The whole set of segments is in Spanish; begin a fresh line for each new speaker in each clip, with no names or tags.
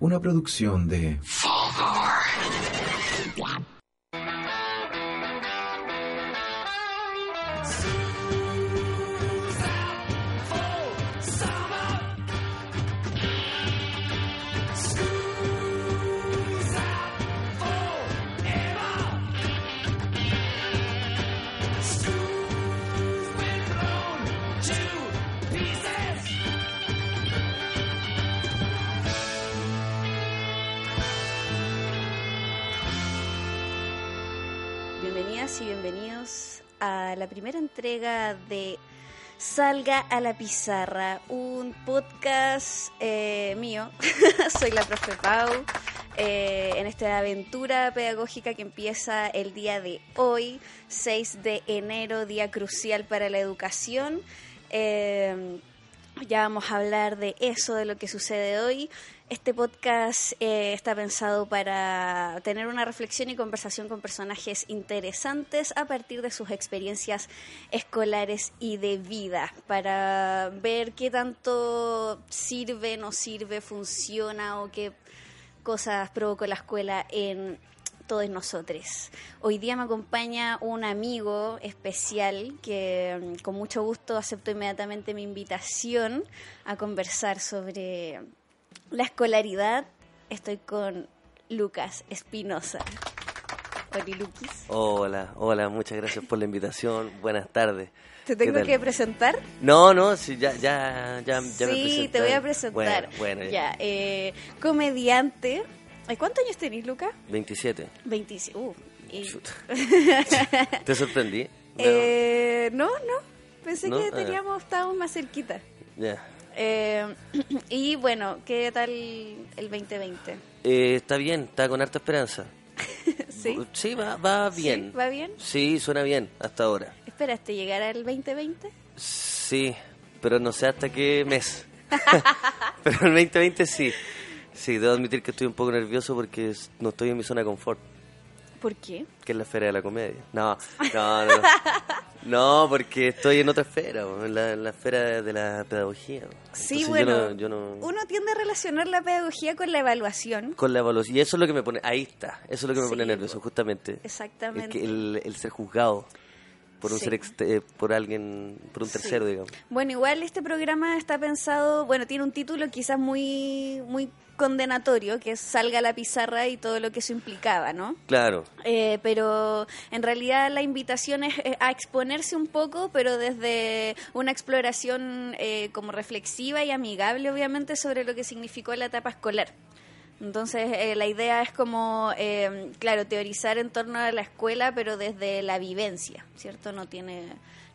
Una producción de...
a la primera entrega de Salga a la Pizarra, un podcast eh, mío. Soy la profe Pau. eh, en esta aventura pedagógica que empieza el día de hoy, 6 de enero, día crucial para la educación. Eh, ya vamos a hablar de eso, de lo que sucede hoy. Este podcast eh, está pensado para tener una reflexión y conversación con personajes interesantes a partir de sus experiencias escolares y de vida, para ver qué tanto sirve, no sirve, funciona o qué cosas provocó la escuela en todos nosotros. Hoy día me acompaña un amigo especial que mm, con mucho gusto aceptó inmediatamente mi invitación a conversar sobre la escolaridad. Estoy con Lucas Espinosa. Hola, Luquis.
Hola, hola, muchas gracias por la invitación. Buenas tardes.
¿Te
¿Qué
tengo que presentar?
No, no, sí, ya, ya, ya, ya me
sí, te voy a presentar.
Bueno, bueno,
ya, eh, comediante. Ay, ¿Cuántos años tenés, Lucas?
27.
25. Uh, y-.
¿Te sorprendí? No,
Eh, no, no. Pensé
¿No?
que
Ah.
teníamos, estábamos más cerquita.
ya.
Eh, y bueno, ¿qué tal el 2020?
Eh, está bien, está con harta esperanza.
¿Sí?
Sí, va, va bien.
¿Sí? ¿Va bien?
Sí, suena bien hasta ahora.
¿Esperaste llegar al 2020?
Sí, pero no sé hasta qué mes. pero el 2020 sí. Sí, debo admitir que estoy un poco nervioso porque no estoy en mi zona de confort.
¿Por qué?
que es la esfera de la comedia. No, no, no. No, No, porque estoy en otra esfera, en la, en la esfera de la pedagogía.
Sí,
Entonces
bueno,
Yo no, yo no-
uno tiende a relacionar la pedagogía con la evaluación.
Con la evaluación. Y eso es lo que me pone. Ahí está. Eso es lo que me
Sí,
pone nervioso, justamente.
Exactamente.
El, que- el, el ser juzgado por un
Sí.
ser eh, por alguien, por un
Sí.
tercero, digamos.
Bueno, igual este programa está pensado, bueno, tiene un título quizás muy, muy condenatorio, que Salga a la pizarra y todo lo que eso implicaba, ¿no?
Claro.
Eh, pero en realidad la invitación es a exponerse un poco, pero desde una exploración eh, como reflexiva y amigable, obviamente, sobre lo que significó la etapa escolar. Entonces, eh, la idea es como, eh, claro, teorizar en torno a la escuela, pero desde la vivencia, ¿cierto? No tiene,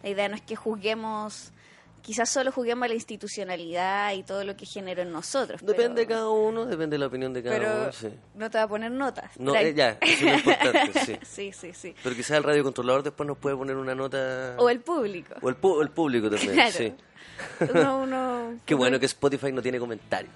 la idea no es que juzguemos, quizás solo juzguemos la institucionalidad y todo lo que generó en nosotros.
Depende de cada uno, depende de la opinión de cada
pero
uno. Sí.
no te va a poner notas.
No, eh, ya, eso es importante, sí.
sí, sí, sí.
Pero quizás el radiocontrolador después nos puede poner una nota.
O el público.
O el, pu- el público también,
Claro.
sí.
Uno, uno-
Qué bueno que Spotify no tiene comentarios.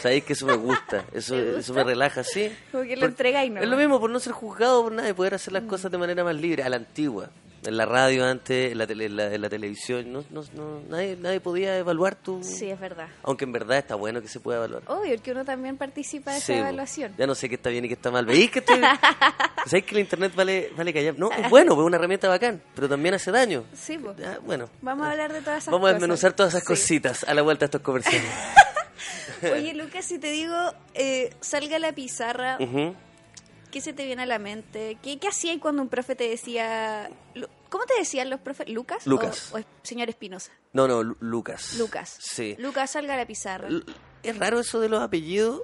Sabéis que eso me gusta, eso, eso me relaja, sí.
Como que lo entregáis, ¿no?
Es lo mismo por no ser juzgado por nada y poder hacer las
Mm.
cosas de manera más libre, a la antigua. En la radio antes, en la, tele- en la, en la televisión, no, no, no- nadie, nadie podía evaluar tu...
Sí, es verdad.
Aunque en verdad está bueno que se pueda evaluar.
Obvio, que uno también participa de
Sí,
esa evaluación.
Ya no sé qué está bien y qué está mal. ¿Veis que estoy... ¿Sabéis que el internet vale, vale callar? No, es bueno, es una herramienta bacán, pero también hace daño.
Sí, pues.
Bueno,
Vamos a hablar de todas esas
vamos a desmenuzar todas esas
Sí.
cositas a la vuelta de estos comerciales.
Oye, Lucas, si te digo, eh, salga la pizarra,
Ujú.
¿Qué se te viene a la mente? ¿Qué, qué hacías cuando un profe te decía... ¿Cómo te decían los profes? ¿Lucas?
Lucas.
¿O, o señor Espinosa?
No, no, Lu- Lucas.
Lucas.
Sí.
Lucas, salga a la pizarra.
L- Es raro eso de los apellidos.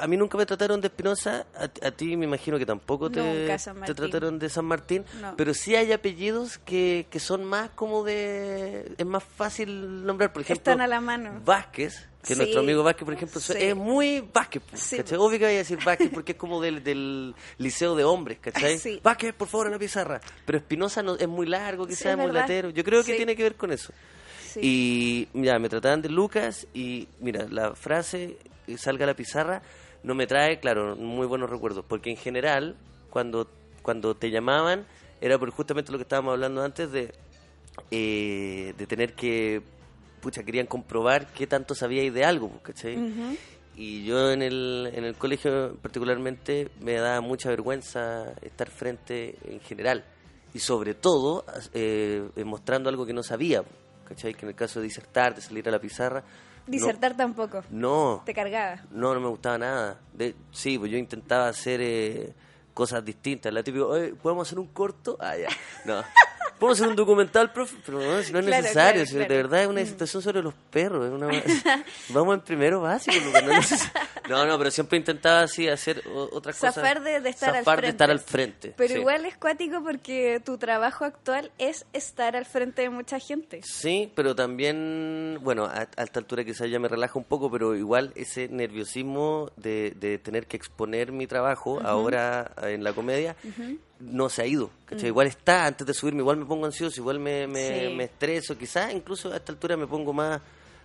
A mí nunca me trataron de Espinosa, a, a ti me imagino que tampoco te,
Nunca,
te trataron de San Martín,
No.
pero sí hay apellidos que, que son más como de... es más fácil nombrar, por ejemplo...
Están a la mano.
Vázquez, que
Sí.
nuestro amigo Vázquez, por ejemplo,
Sí.
es muy Vázquez, pues,
Sí,
¿cachai? Obvio que voy a decir Vázquez porque es como del, del liceo de hombres, ¿cachai?
Sí.
Vázquez, por favor, a la pizarra. Pero Espinosa no, es muy largo, quizás
es
muy latero. Yo creo que tiene que ver con eso.
Sí.
Y mira, me trataban de Lucas y mira, la frase eh, salga a la pizarra no me trae, claro, muy buenos recuerdos, porque en general cuando cuando te llamaban era por justamente lo que estábamos hablando antes de eh, de tener que pucha, querían comprobar qué tanto sabíais de algo, pues, ¿cachai?
Ujú.
Y y yo en el, en el colegio particularmente me da mucha vergüenza estar frente en general y sobre todo eh, mostrando algo que no sabía, ¿cachai? Que en el caso de disertar, de salir a la pizarra...
Disertar tampoco.
No.
Te cargaba.
No, no me gustaba nada. De, sí, pues yo intentaba hacer eh, cosas distintas. La típica, ¿podemos hacer un corto? Ah, ya. No. Podemos hacer un documental, profe, pero no, si no es necesario. si De verdad es una situación mm. sobre los perros. Es una, vamos en primero básico. No, no, pero siempre intentaba así hacer otras cosas.
Zafar de, estar, al frente.
de estar al frente.
Pero igual es cuático porque tu trabajo actual es estar al frente de mucha gente.
Sí, pero también, bueno, a, esta altura quizás ya me relaja un poco, pero igual ese nerviosismo de, de tener que exponer mi trabajo ahora en la comedia no se ha ido. Mm. Igual está, antes de subirme, igual me pongo ansioso, igual me, me, me estreso, quizás incluso a esta altura me pongo más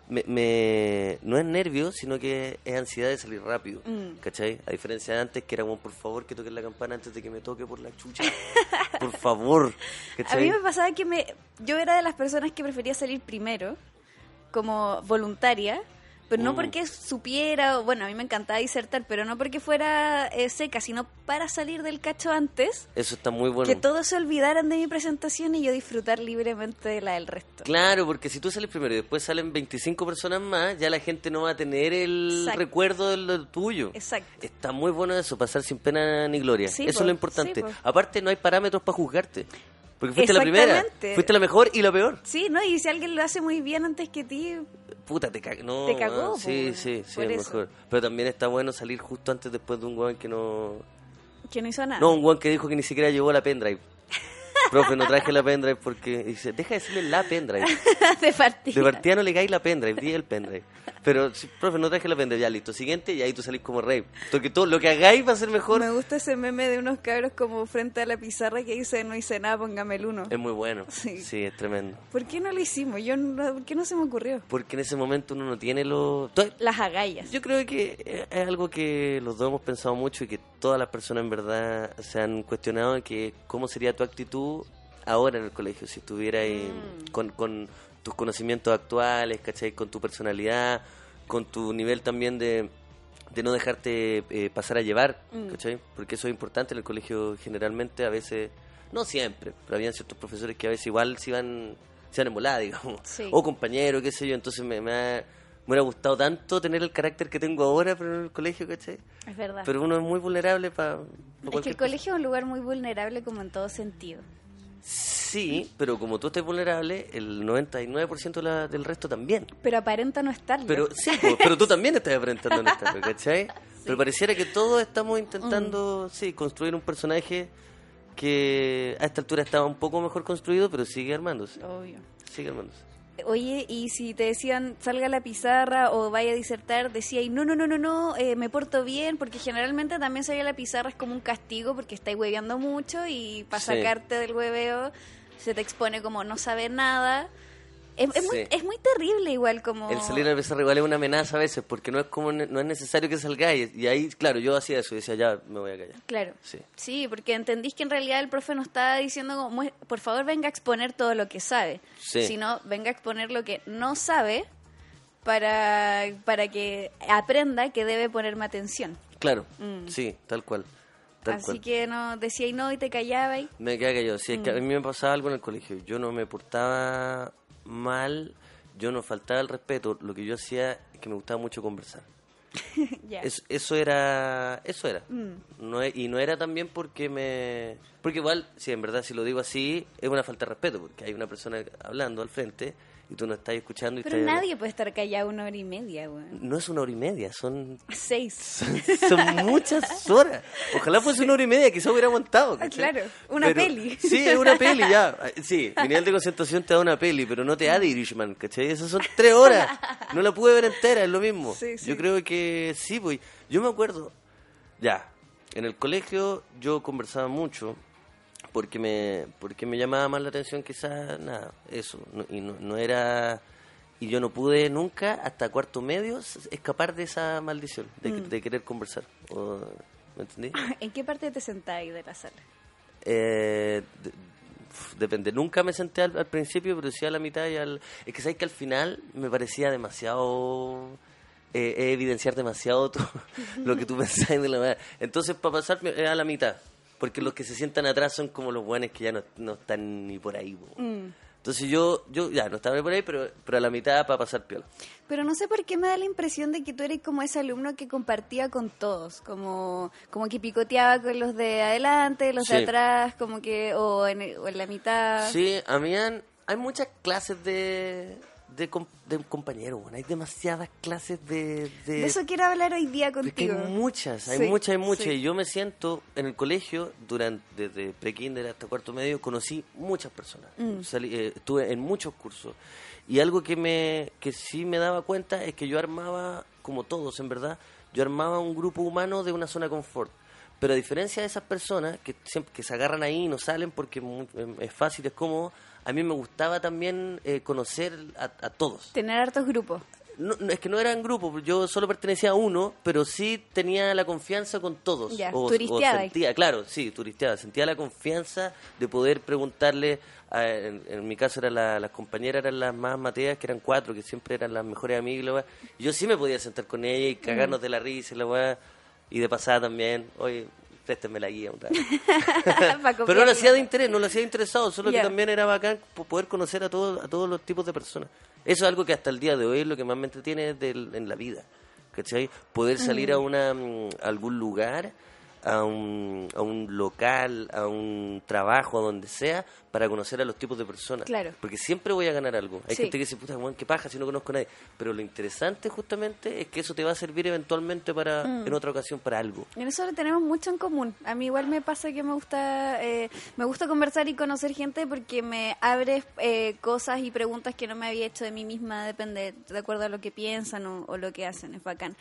me, no es nervio, sino que es ansiedad de salir rápido, mm. ¿cachai? A diferencia de antes, que era como, por favor, que toquen la campana antes de que me toque por la chucha. por favor,
A mí me pasaba que me, yo era de las personas que prefería salir primero, como voluntaria, pero no mm. porque supiera, bueno, a mí me encantaba disertar, pero no porque fuera eh, seca, sino para salir del cacho antes.
Eso está muy bueno.
Que todos se olvidaran de mi presentación y yo disfrutar libremente de la del resto.
Claro, porque si tú sales primero y después salen 25 personas más, ya la gente no va a tener el recuerdo de lo tuyo.
Exacto.
Está muy bueno eso, pasar sin pena ni gloria. eso es lo importante. Aparte, no hay parámetros para juzgarte. Porque fuiste la primera. Fuiste la mejor y la peor.
Sí, ¿no? Y si alguien lo hace muy bien antes que ti,
puta, te, no,
te cagó.
sí, sí, sí, es mejor. Pero también está bueno salir justo antes después de un weón que no...
Que no hizo nada.
No, un weón que dijo que ni siquiera llevó la pendrive. Profe, no traje la pendrive porque... dice, deja de decirle la pendrive.
de partida.
De partida no le cae la pendrive, di el pendrive. Pero, profe, no traje la pendrive, ya listo. Siguiente, y ahí tú salís como rey. Porque todo lo que hagáis va a ser mejor.
Me gusta ese meme de unos cabros como frente a la pizarra que dice, no hice nada, póngame el uno.
Es muy bueno. Sí. sí, es tremendo.
¿Por qué no lo hicimos? Yo no, ¿Por qué no se me ocurrió?
Porque en ese momento uno no tiene lo...
Las agallas.
Yo creo que es algo que los dos hemos pensado mucho y que todas las personas en verdad se han cuestionado, que cómo sería tu actitud ahora en el colegio, si estuvieras mm. con, con tus conocimientos actuales, ¿cachai? Con tu personalidad con tu nivel también de, de no dejarte eh, pasar a llevar, mm. ¿cachai? Porque eso es importante en el colegio generalmente, a veces, no siempre, pero habían ciertos profesores que a veces igual se iban, se iban en volada, digamos, o compañeros, qué sé yo, entonces me, me, ha, me hubiera gustado tanto tener el carácter que tengo ahora pero en el colegio, ¿cachai?
Es verdad.
Pero uno es muy vulnerable para...
es que el colegio es un lugar muy vulnerable como en todo sentido.
Sí, pero como tú estás vulnerable, el 99% la, del resto también.
Pero aparenta no estarlo.
Pero sí, pero tú también estás aparentando no estarlo, ¿cachai? Pero pareciera que todos estamos intentando, mm. sí, construir un personaje que a esta altura estaba un poco mejor construido, pero sigue armándose.
Obvio.
Sigue armándose.
Oye, y si te decían salga a la pizarra o vaya a disertar, decía y no, no, no, no, no, eh, me porto bien, porque generalmente también salir a la pizarra es como un castigo porque estáis hueveando mucho y para sacarte del hueveo se te expone como no saber nada. Es, muy, es muy terrible igual como...
El salir a veces igual es una amenaza a veces porque no es como no es necesario que salgáis. Y ahí, claro, yo hacía eso y decía, ya, me voy a callar.
Claro. Sí, sí porque entendís que en realidad el profe no está diciendo como, por favor venga a exponer todo lo que sabe. Sino venga a exponer lo que no sabe para, para que aprenda que debe ponerme atención.
Claro, mm. sí, tal cual.
Así que no decía y no y te callaba y...
Me quedaba callado. Sí, es que a mm. mí me pasaba algo en el colegio. Yo no me portaba mal, yo no faltaba el respeto, lo que yo hacía es que me gustaba mucho conversar. eso era, eso era. Mm. No, y no era también porque me... Porque igual, si en verdad si lo digo así, es una falta de respeto, porque hay una persona hablando al frente y tú no estás escuchando. Y
Pero nadie puede estar callado una hora y media, güey.
No es una hora y media, son...
Seis.
Son, muchas horas. Ojalá fuese una hora y media, quizás hubiera aguantado.
Ah, claro, una peli.
Sí, es una peli, ya. Sí, nivel de concentración te da una peli, pero no te da de Irishman, ¿cachai? Esas son tres horas. No la pude ver entera, es lo mismo. Yo creo que sí, pues. Yo me acuerdo, ya, en el colegio yo conversaba mucho porque me porque me llamaba más la atención quizás nada eso y no, no, era y yo no pude nunca hasta cuarto medio escapar de esa maldición de, mm. querer conversar ¿me entendí?
¿en qué parte te sentáis de la sala?
Eh, depende nunca me senté al, principio pero sí a la mitad y al es que sabes que al final me parecía demasiado eh, es evidenciar demasiado tú- lo que tú pensás de la. Entonces, para pasar es a la mitad. Porque los que se sientan atrás son como los buenos que ya no, no están ni por ahí.
Mm.
Entonces yo, yo ya no estaba por ahí, pero, pero a la mitad para pasar piola.
Pero no sé por qué me da la impresión de que tú eres como ese alumno que compartía con todos, como, como que picoteaba con los de adelante, los de atrás, como que, o en, o en la mitad.
Sí, a mí han- hay muchas clases de, de, com- de compañeros, bueno, hay demasiadas clases de... de-
De eso quiero hablar hoy día contigo.
hay muchas, hay
Sí,
muchas, hay muchas.
sí.
Y yo me siento en el colegio, durante desde prekinder hasta cuarto medio, conocí muchas personas.
Mm.
Salí- eh, estuve en muchos cursos. Y algo que, me, que sí me daba cuenta es que yo armaba, como todos en verdad, yo armaba un grupo humano de una zona de confort. Pero a diferencia de esas personas que, siempre, que se agarran ahí y no salen porque es muy- es fácil, es cómodo, a mí me gustaba también eh, conocer a, a todos.
Tener hartos grupos.
No, no, es que no eran grupos, yo solo pertenecía a uno, pero sí tenía la confianza con todos.
Ya,
o, sentía, claro, sí, turisteaba. Sentía la confianza de poder preguntarle, a- en, en mi caso eran la- las compañeras, eran las más mateas, que eran cuatro, que siempre eran las mejores amigas. y yo sí me podía sentar con ella y cagarnos de la risa y la weá. Y de pasada también, oye, la guía Pero no lo hacía de interés, no lo hacía de interesado, solo que también era bacán po- poder conocer a todos, a todos los tipos de personas. Eso es algo que hasta el día de hoy es lo que más me entretiene del- en la vida. ¿Cachai? Poder salir a, una, mm, a algún lugar, a un, a un local, a un trabajo, a donde sea, para conocer a los tipos de personas.
Claro.
Porque siempre voy a ganar algo. Hay
Sí.
gente que dice, puta, weón, qué paja si no conozco a nadie. Pero lo interesante justamente es que eso te va a servir eventualmente para,
Mm.
en otra ocasión para algo.
En eso tenemos mucho en común. A mí igual me pasa que me gusta eh, me gusta conversar y conocer gente porque me abre eh, cosas y preguntas que no me había hecho de mí misma, depende de acuerdo a lo que piensan o, o lo que hacen, es bacán.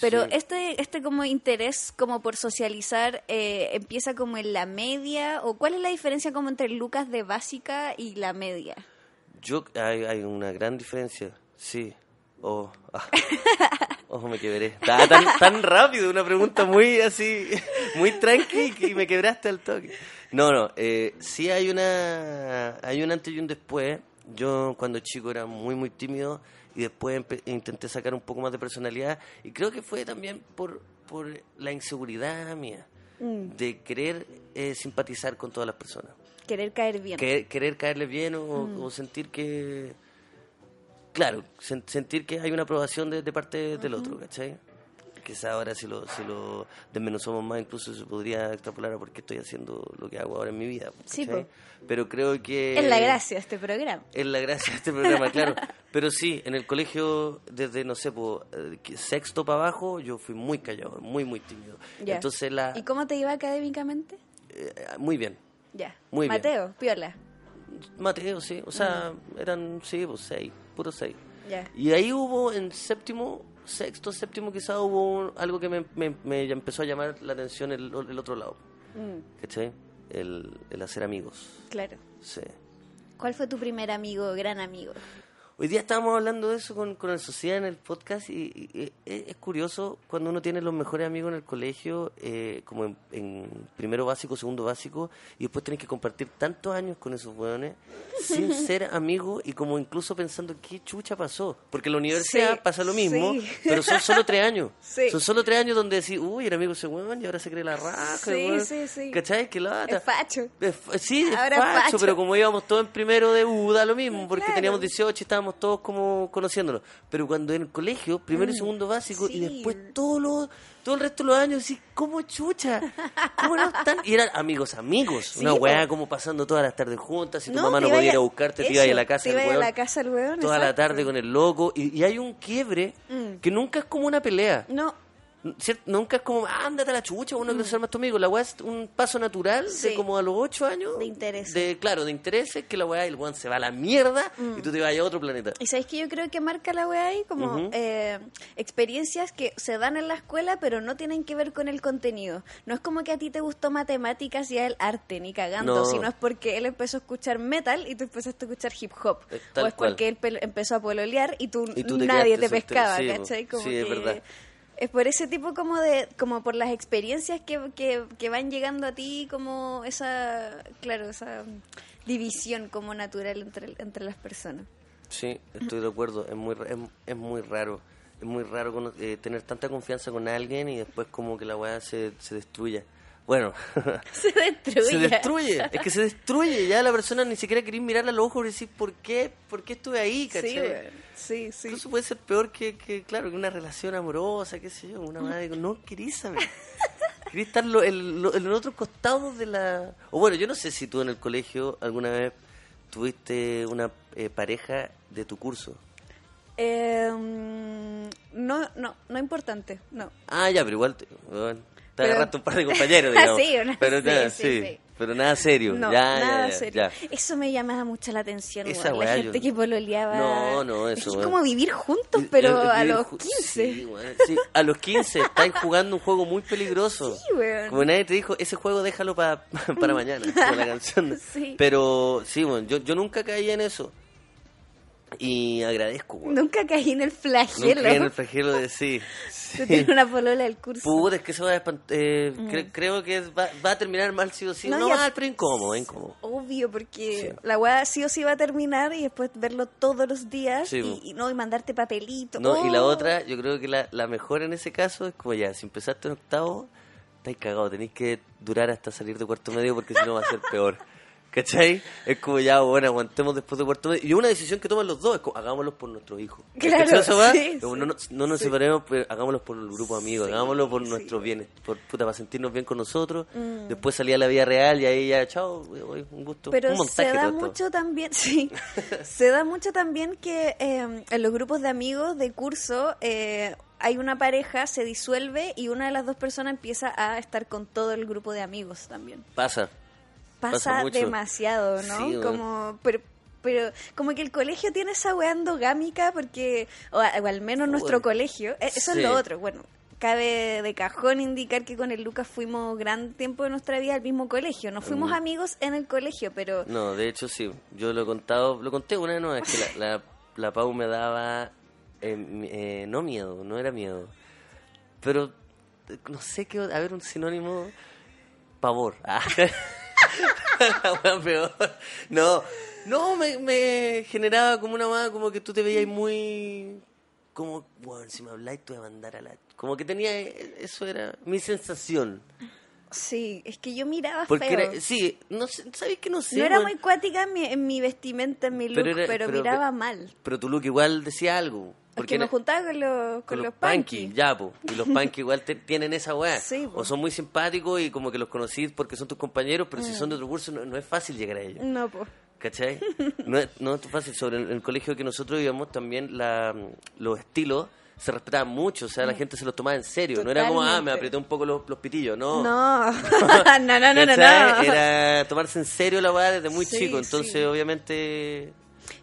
Pero
Sí.
este este como interés como por socializar eh, empieza como en la media o cuál es la diferencia como entre Lucas de básica y la media.
Yo, hay, hay una gran diferencia, sí. Oh, ah. Ojo, me quebré. Tan, tan rápido, una pregunta muy así, muy tranqui y me quebraste al toque. No, no, eh, sí hay una, hay un antes y un después. Yo cuando chico era muy, muy tímido y después intenté sacar un poco más de personalidad. Y creo que fue también por, por la inseguridad mía de querer eh, simpatizar con todas las personas.
Querer caer bien.
que- querer caerle bien o, o sentir que claro sen- sentir que hay una aprobación de, de parte del otro ¿cachai? Quizá ahora si lo, si lo desmenuzamos más incluso se podría extrapolar a por qué estoy haciendo lo que hago ahora en mi vida
Sí,
pero creo que
Es la gracia de este programa.
es la gracia de este programa, claro. Pero sí, en el colegio, desde, no sé, po, eh, sexto para abajo, yo fui muy callado, muy, muy tímido.
Ya.
Entonces, la,
¿Y cómo te iba académicamente?
eh, muy bien.
Ya.
Muy bien.
Mateo, piola.
Mateo, sí. O sea, eran, sí, pues seis, puro seis.
Ya.
Y ahí hubo en séptimo, sexto, séptimo quizá hubo un- algo que me, me- me empezó a llamar la atención el, el otro lado.
Mm,
¿Cachai? El, el hacer amigos.
claro.
Sí.
¿Cuál fue tu primer amigo, gran amigo?
Hoy día estábamos hablando de eso con, con el Sociedad en el podcast y, y- y es, curioso cuando uno tiene los mejores amigos en el colegio, eh, como en, en primero básico, segundo básico, y después tienes que compartir tantos años con esos hueones sin ser amigos y como incluso pensando qué chucha pasó. Porque en la universidad
Sí,
pasa lo mismo,
sí.
pero son solo tres años.
Sí.
Son solo tres años donde decís, uy, era amigo ese hueón y ahora se cree la raja.
Sí,
el hueón".
sí, sí.
¿Cachai? Que lata.
Es facho.
Es Sí, es
Ahora
facho,
facho.
pero como íbamos todos en primero de U, da lo mismo, porque
Claro.
teníamos 18 y estábamos todos como conociéndonos. Pero cuando en el colegio, primero y segundo básico,
Mm, sí.
y después todo, lo, todo el resto de los años, así, ¿cómo chucha? ¿Cómo no están? Y eran amigos, amigos.
Sí,
una weá como pasando todas las tardes juntas, si tu
No,
mamá no podía ir
a-
buscarte, te iba a ir a la casa del weón.
la casa weón,
Toda la tarde con el loco. Y, y hay un quiebre
Mm.
que nunca es como una pelea.
No,
¿Cierto? Nunca es como, "Ah, ándate a la chucha, uno quiere ser más tu amigo. La weá es un paso natural
Mm. Sí.
de como a los ocho años.
De intereses.
De, claro, de intereses, que la weá, el weón se va a la mierda
Mm.
y tú te vas a otro planeta.
y sabéis que yo creo que marca la wea ahí como eh, experiencias que se dan en la escuela pero no tienen que ver con el contenido. No es como que a ti te gustó matemáticas y a él arte, ni cagando,
No.
sino es porque él empezó a escuchar metal y tú empezaste a escuchar hip hop.
Eh,
o es
cual.
porque él empezó a pololear y tú,
Y tú te
nadie te pescaba.
Sí,
¿cachai? Como
Sí, es
que
verdad.
Es por ese tipo como de, como por las experiencias que, que, van llegando a ti, como esa, claro, esa división como natural entre, entre las personas.
Sí, estoy de acuerdo. Es muy, es, es muy raro. es muy raro cono- eh, tener tanta confianza con alguien y después como que la weá se, se destruya. Bueno,
Se destruye.
se destruye, es que se destruye, ya la persona ni siquiera quería mirarle a los ojos y decir, ¿por qué? ¿Por qué estuve ahí? ¿cachai?
Sí, sí, sí.
Incluso puede ser peor que, que, claro, que una relación amorosa, qué sé yo, una madre, no querís saber. Querís estar lo- en lo- en el otro costado de la... O bueno, yo no sé si tú en el colegio alguna vez tuviste una eh, pareja de tu curso.
Eh, no, no, no importante, no.
Ah, ya, pero igual te, bueno, te
Pero-
agarraste un par de compañeros, digamos.
Sí, una-
pero nada,
sí,
sí,
sí.
pero nada serio.
No,
ya,
nada
ya,
serio.
ya.
Eso me llamaba mucho la atención,
Esa weá,
la gente
yo-
que pololeaba.
No, no,
Es
eso, weón.
como vivir juntos, pero
y- y-
a los
ju-
15.
Sí, sí, a los 15 estáis jugando un juego muy peligroso.
Sí, weón.
Como nadie te dijo, ese juego déjalo pa- para mañana, como la canción.
Sí.
Pero sí, bueno, yo, yo nunca caí en eso. Y agradezco, weón.
Nunca caí en el
Nunca
flagelo
caí en el flagelo de sí. sí.
tener una polola del curso.
Puta, es que eso va a eh, cre- creo que va, va a terminar mal sí o sí.
No,
No, mal, pero incómodo, incómodo.
Obvio, porque
Sí.
la weá sí o sí va a terminar y después verlo todos los días
Sí,
y, y no y mandarte papelito.
No, y la
Oh.
otra, yo creo que la, la mejor en ese caso es como ya, si empezaste en octavo, estáis cagados, tenéis que durar hasta salir de cuarto medio porque si no va a ser peor. ¿Cachai? Es como ya, bueno, aguantemos después de cuarto medio. Y una decisión que toman los dos es como, hagámoslo por nuestros hijos.
Claro,
no, nos- no nos separemos, pero hagámoslo por el grupo de amigos,
Sí,
hagámoslo por nuestros bienes, por puta, para sentirnos bien con nosotros.
Mm.
Después salía a la vida real y ahí ya, chao, un gusto.
Pero
un montaje
se da
todo
mucho también, sí, se da mucho también que eh, en los grupos de amigos de curso eh, hay una pareja, se disuelve y una de las dos personas empieza a estar con todo el grupo de amigos también.
Pasa.
Pasa,
Pasa mucho.
demasiado, ¿no?
Sí,
como, pero, pero como que el colegio tiene esa weá endogámica porque, o, al menos nuestro colegio, eh, eso
sí.
es lo otro, bueno. Cabe de cajón indicar que con el Lucas fuimos gran tiempo de nuestra vida al mismo colegio. No fuimos
Mm.
amigos en el colegio, pero
No, de hecho sí. Yo lo he contado, lo conté una vez, no, es que la, la, la Pau me daba, eh, eh, no miedo, no era miedo, pero no sé qué, a ver, un sinónimo, pavor. Ah. La peor. No, no, me, me generaba como una más, como que tú te veías muy, como, bueno, si me habláis te voy a mandar a la... Como que tenía, eso era mi sensación.
sí, es que yo miraba
Porque
feo.
era, sí, no ¿sabéis que no sé?
no era muy cuática en mi, en mi vestimenta, en mi look,
Pero
pero,
era- pero-
miraba mal.
Pero tu look igual decía algo.
Porque
era-
me juntaba con los, con los
punky. ya, po. Y los punky igual te- tienen esa weá.
Sí, po.
o son muy simpáticos y como que los conocís porque son tus compañeros, pero
Mm.
si son de otro curso no, no es fácil llegar a ellos.
No, pues.
¿Cachai? No es, no es fácil. Sobre el, el colegio que nosotros íbamos también la, los estilos se respetaban mucho, o sea, la gente se los tomaba en serio. No era como, ah, me
Mm.
Apreté un poco los, los pitillos, no.
No, no, no, no, no, no.
Era tomarse en serio la weá desde muy
Sí,
chico, entonces
sí.
obviamente...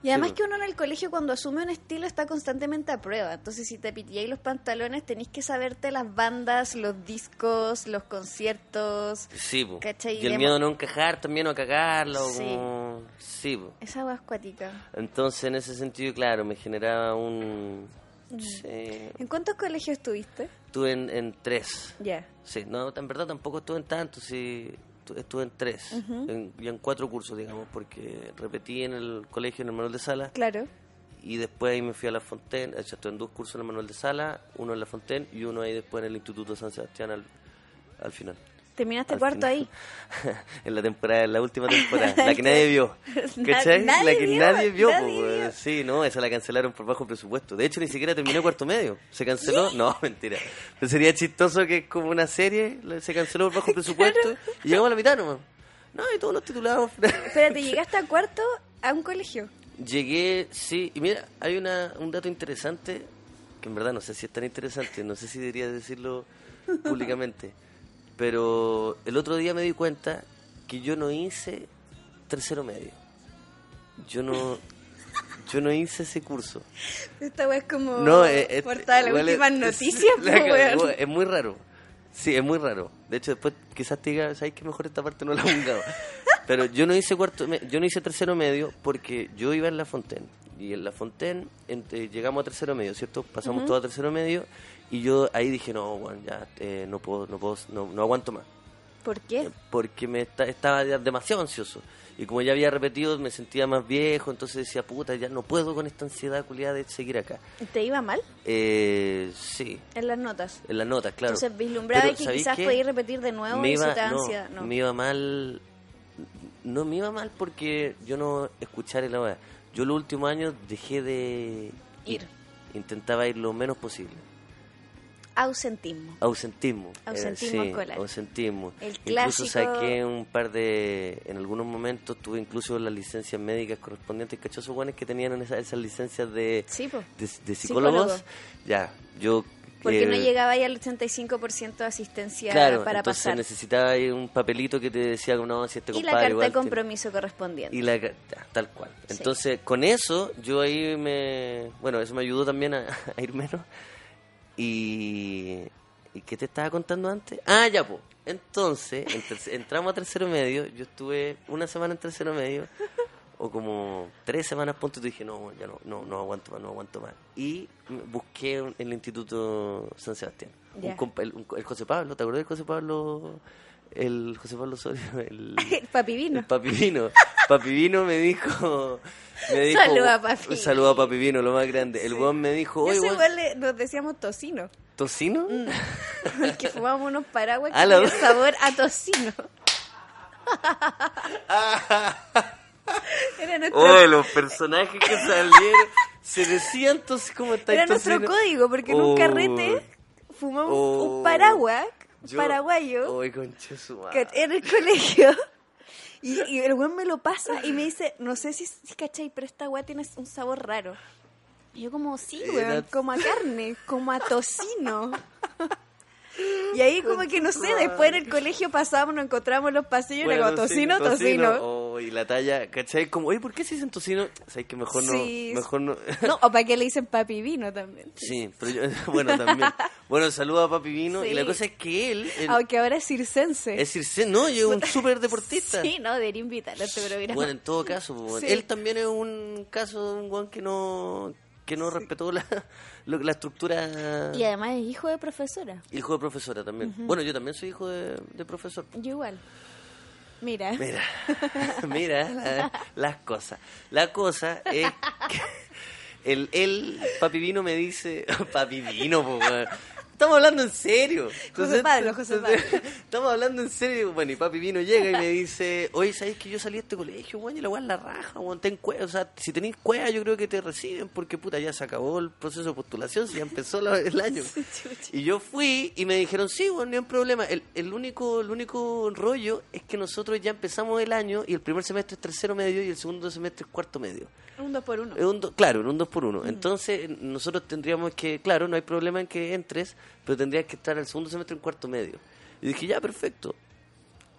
Y además
Sí,
que uno en el colegio cuando asume un estilo está constantemente a prueba. Entonces si te pitiáis los pantalones tenéis que saberte las bandas, los discos, los conciertos.
Sí, po.
¿Cachai?
y el miedo a no encajar también o a cagarla o
Sí.
como... Sí, po.
Esa agua escuática.
Entonces en ese sentido, claro, me generaba un...
Mm.
Sí.
¿En cuántos colegios estuviste?
Estuve en, en tres.
Ya.
Sí, no, en verdad tampoco estuve en tanto, sí, estuve en tres. en- y en cuatro cursos, digamos, porque repetí en el colegio, en el manual de sala,
Claro.
y después ahí me fui a la Fontaine, sea, estuve en dos cursos en el manual de sala, uno en la Fontaine y uno ahí después en el Instituto San Sebastián al, al final.
¿Terminaste
Al
cuarto ahí?
en la temporada, en la última temporada, la que nadie vio. ¿Cachai?
Nadie
la que
vio,
nadie vio,
nadie
po,
vio.
Sí, no, esa la cancelaron por bajo presupuesto. De hecho, ni siquiera terminé cuarto medio. ¿Se canceló? No, mentira. Pero sería chistoso que es como una serie, se canceló por bajo presupuesto y llegamos a la mitad nomás. No, y todos los titulados.
Espérate, llegaste a cuarto a un colegio.
Llegué, sí, y mira, hay una, un dato interesante, que en verdad no sé si es tan interesante, no sé si debería decirlo públicamente, pero el otro día me di cuenta que yo no hice tercero medio. Yo no, yo no hice ese curso.
Esta wea es como
No, eh, eh,
portada de las
es-
últimas noticias,
la cagó,
weón.
Es muy raro. Sí, es muy raro. De hecho, después quizás te diga, ¿sabes qué mejor esta parte no la jugado? Pero yo no hice cuarto, yo no hice tercero medio porque yo iba en la Fontaine. Y en la Fontaine ent- llegamos a tercero medio, ¿cierto? Pasamos todo a tercero medio y yo ahí dije, no, bueno, ya eh, no puedo, no puedo, no, no aguanto más.
¿Por qué?
porque me esta- estaba demasiado ansioso. Y como ya había repetido, me sentía más viejo, entonces decía, puta, ya no puedo con esta ansiedad culiada de seguir acá.
¿Te iba mal
Eh, sí,
en las notas?
en las notas, claro.
Entonces vislumbraba que
¿sabéis
quizás podías repetir de nuevo
me
y
iba,
da
no,
ansiedad. No.
me iba mal. No me iba mal porque yo no escuchara la weá. Yo los últimos años dejé de
Ir.
Intentaba ir lo menos posible.
Ausentismo.
Ausentismo. era-
Ausentismo
sí,
escolar.
Ausentismo.
El
Incluso
clásico-
saqué un par de. En algunos momentos tuve incluso las licencias médicas correspondientes. Cachosos buenos que tenían esas, esas licencias de,
Sí,
de, de psicólogos.
Psicólogo.
Ya, yo.
Porque
eh,
no llegaba ahí al 85% de asistencia
Claro,
para
entonces
pasar.
necesitaba ahí un papelito que te decía que no, si este
Y la carta
igual
de
tiene-
compromiso correspondiente.
Y la tal cual.
Sí.
Entonces, con eso, yo ahí me. Bueno, eso me ayudó también a, a ir menos. Y. ¿Y qué te estaba contando antes? Ah, ya, pues. Entonces, en entramos a tercero medio. Yo estuve una semana en tercero medio. O como tres semanas, punto. Y dije, no, ya no, no, no aguanto más, no aguanto más. Y busqué un- el Instituto San Sebastián. Un
Ya.
compa- el, un- el José Pablo, ¿te acuerdas del José Pablo? El José Pablo Osorio, el,
El papi vino.
el Papi Vino. Papi Vino me dijo. Me dijo
Saluda a Papi
Un saludo a Papi Vino, lo más grande. El weón me dijo, oye, weón,
igual le- nos decíamos tocino.
¿tocino?
que fumábamos unos paraguas que
la-
tenían sabor a tocino. Era nuestro,
Oye, los personajes que salieron se decían entonces cómo está
era nuestro código, porque en un carrete fumamos
Oh.
un paraguas
Yo-
paraguayo que en el colegio. Y, y el weón me lo pasa y me dice, no sé si, si cachai, pero esta weá tiene un sabor raro. Y yo como, sí, weón, como a carne, como a tocino. Y ahí como que, no sé, después en el colegio pasábamos, nos encontramos en los pasillos y
Bueno,
era como tocino,
sí,
tocino.
Oh, y la talla, ¿cachai? Como, oye, ¿por qué se dicen tocino? ¿Sabes que mejor no?
Sí.
Mejor no.
No, o para qué le dicen papi vino también.
Sí, pero yo, bueno, también. Bueno, saludo a Papi Vino. Y la cosa es que él.
Aunque ahora es circense.
es decir, no, y es un súper deportista.
Sí, no, debería invitarlo a este programa.
Bueno, en todo caso,
Sí.
él también es un caso de un guan que no que no respetó la, lo- la estructura
Y además es hijo de profesora.
hijo de profesora también. Bueno, yo también soy hijo de, de profesor.
Yo igual. Mira.
Mira, mira la- las cosas. La cosa es que el, el papi vino me dice, papi vino, po. Estamos hablando en serio.
José Pablo, José
Estamos hablando en serio. Bueno, y papi vino llega y me dice, oye, ¿sabes que yo salí de este colegio, weón? Y la es la raja, weón. Ten cueva. O sea, si tenéis cueva, yo creo que te reciben porque, puta, ya se acabó el proceso de postulación, si ya empezó la- el año. Y yo fui y me dijeron, sí, bueno, no hay problema. El, el, único, el único rollo es que nosotros ya empezamos el año y el primer semestre es tercero medio y el segundo semestre es cuarto medio.
Un dos por uno.
Es un do- claro, en un 2 por 1 Entonces, nosotros tendríamos que, claro, no hay problema en que entres, pero tendrías que estar el segundo semestre en cuarto medio. Y dije, ya, perfecto.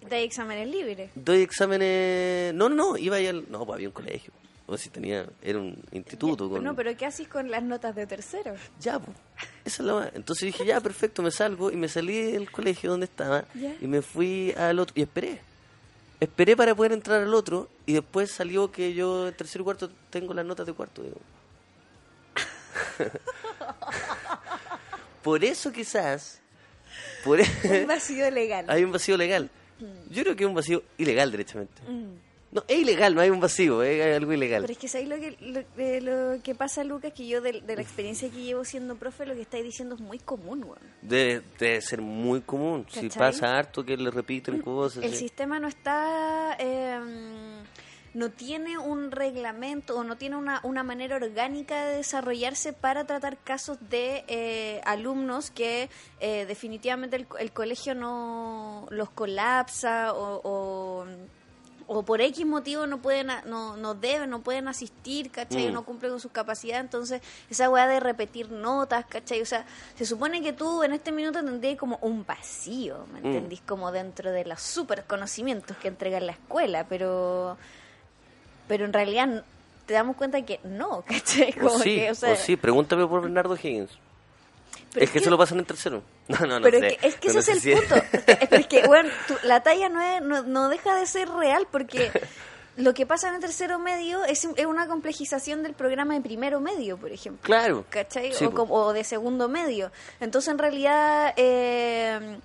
De exámenes libres.
Doy exámenes. No, no, no, iba ahí al. No, pues había un colegio. O si tenía. Era un instituto. Con...
No, pero ¿qué haces con las notas de tercero?
Ya, pues. Esa es la Entonces dije, ya, perfecto, me salgo y me salí del colegio donde estaba
Ya.
y me fui al otro. Y esperé. Esperé para poder entrar al otro y después salió que yo en tercer y cuarto tengo las notas de cuarto. digo. por eso quizás. Por e-
Un vacío legal.
hay un vacío legal. Yo creo que es un vacío ilegal, derechamente.
Mm.
No, es ilegal, no hay un vacío, es algo ilegal.
Pero es que ¿sabes lo que, lo, de lo que pasa, Lucas? Que yo, de, de la experiencia que llevo siendo profe, lo que estáis diciendo es muy común, weón.
Debe, debe ser muy común. Si pasa harto que le repiten cosas.
El
sí.
sistema no está... eh, no tiene un reglamento o no tiene una, una manera orgánica de desarrollarse para tratar casos de eh, alumnos que eh, definitivamente el, el colegio no los colapsa o, o, o por X motivo no pueden no, no deben, no pueden asistir, ¿cachai?
Mm.
No cumplen con sus capacidades, entonces esa weá de repetir notas, ¿cachai? O sea, se supone que tú en este minuto tendrías como un vacío, ¿me
Mm.
entendís? Como dentro de los super conocimientos que entrega la escuela, pero pero en realidad te damos cuenta que no, ¿cachai?
O
Como
sí,
que, o sea,
o sí, pregúntame por Bernardo Higgins.
pero
es que se lo pasan en tercero. No, no, no
pero
sé.
es que, es que
No,
ese
no
es el
si-
punto. Es pero es que, bueno, tú- la talla no, es, no, no deja de ser real porque lo que pasa en el tercero medio es, es una complejización del programa de primero medio, por ejemplo.
Claro.
¿Cachai?
Sí,
o, o de segundo medio. Entonces, en realidad, eh,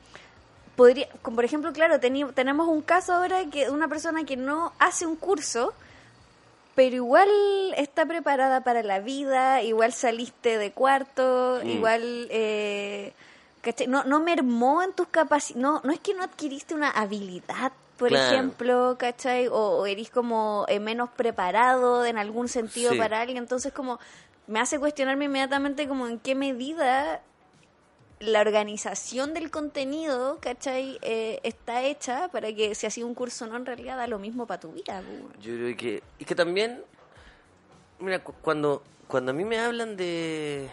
podría, como por ejemplo, claro, teni- tenemos un caso ahora que una persona que no hace un curso, pero igual está preparada para la vida, igual saliste de cuarto,
Mm.
igual... Eh, ¿cachai? No, no mermó en tus capacidades, no, no es que no adquiriste una habilidad, por
Claro.
ejemplo, ¿cachai? O, o eres como eh, menos preparado en algún sentido
Sí.
para alguien, entonces como me hace cuestionarme inmediatamente como en qué medida la organización del contenido, ¿cachai? Eh, está hecha para que si hacía un curso o no, en realidad da lo mismo para tu vida.
Yo creo que. Es que también. Mira, cu- cuando, cuando a mí me hablan de.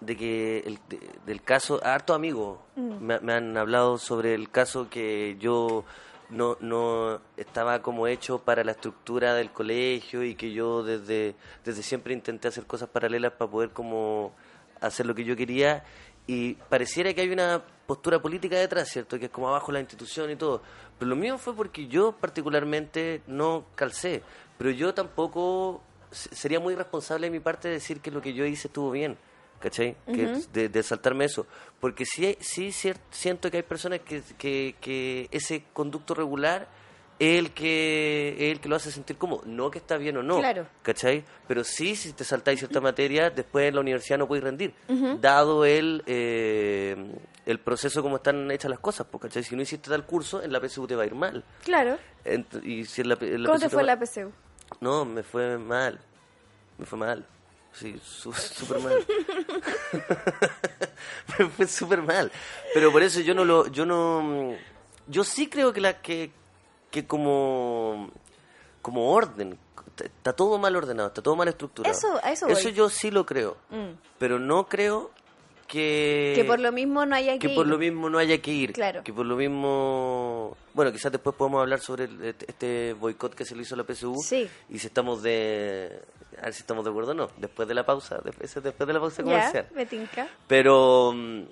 de que. El, de- del caso. Harto amigos me, me han hablado sobre el caso que yo. No, no estaba como hecho para la estructura del colegio y que yo desde, desde siempre intenté hacer cosas paralelas para poder como hacer lo que yo quería y pareciera que hay una postura política detrás, ¿cierto? Que es como abajo la institución y todo. Pero lo mío fue porque yo particularmente no calcé, pero yo tampoco se- sería muy responsable de mi parte decir que lo que yo hice estuvo bien, ¿cachai? que, de, de saltarme eso. Porque sí, sí cier- siento que hay personas que, que, que ese conducto regular es el que es el que lo hace sentir como no que está bien o no
Claro.
¿cachai? Pero sí, si te saltáis cierta materia, después en la universidad no podéis rendir, dado el, eh, el proceso como están hechas las cosas, pues, ¿cachai? Si no hiciste tal curso, en la PSU te va a ir mal.
Claro.
Ent- y si en la, en la
¿Cómo
PSU
te fue la PCU?
No, me fue mal. Me fue mal. Sí, su- súper mal. me fue súper mal. Pero por eso yo no lo... Yo no... Yo sí creo que la que, que como como orden está todo mal ordenado, está todo mal estructurado.
Eso- a eso voy.
yo sí lo creo.
Mm.
Pero no creo que
que por lo mismo no haya que,
que por
ir.
lo mismo no haya que ir.
Claro.
Que por lo mismo. Bueno, quizás después podemos hablar sobre el- este- este boicot que se le hizo a la PSU.
Sí.
Y si estamos de. A ver si estamos de acuerdo o no. Después de la pausa. Después, después de la pausa
Ya,
comercial.
me tinca.
Pero. mm,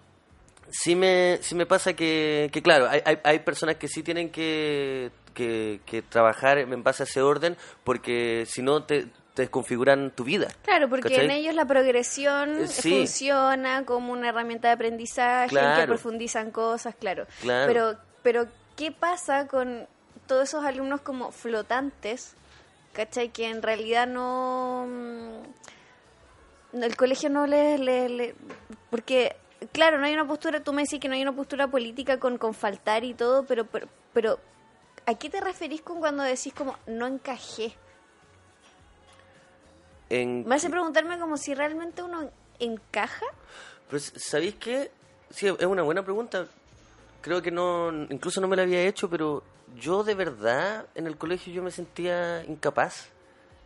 Sí me, sí me pasa que, que claro, hay, hay, hay personas que sí tienen que, que, que trabajar en base a ese orden porque si no te, te desconfiguran tu vida.
Claro, porque
¿cachai?
en ellos la progresión
Eh, sí.
funciona como una herramienta de aprendizaje en que profundizan cosas, claro.
Claro.
Pero, pero, ¿qué pasa con todos esos alumnos como flotantes, ¿cachai? Que en realidad no... mm, El colegio no les... le- le- porque, claro, no hay una postura, tú me decís que no hay una postura política con, con faltar y todo, pero, pero, pero ¿a qué te referís con cuando decís como no encajé?
En,
Me hace preguntarme como si realmente uno encaja.
Pero, ¿sabéis qué? Sí, es una buena pregunta. Creo que no, incluso no me la había hecho, pero yo de verdad en el colegio yo me sentía incapaz.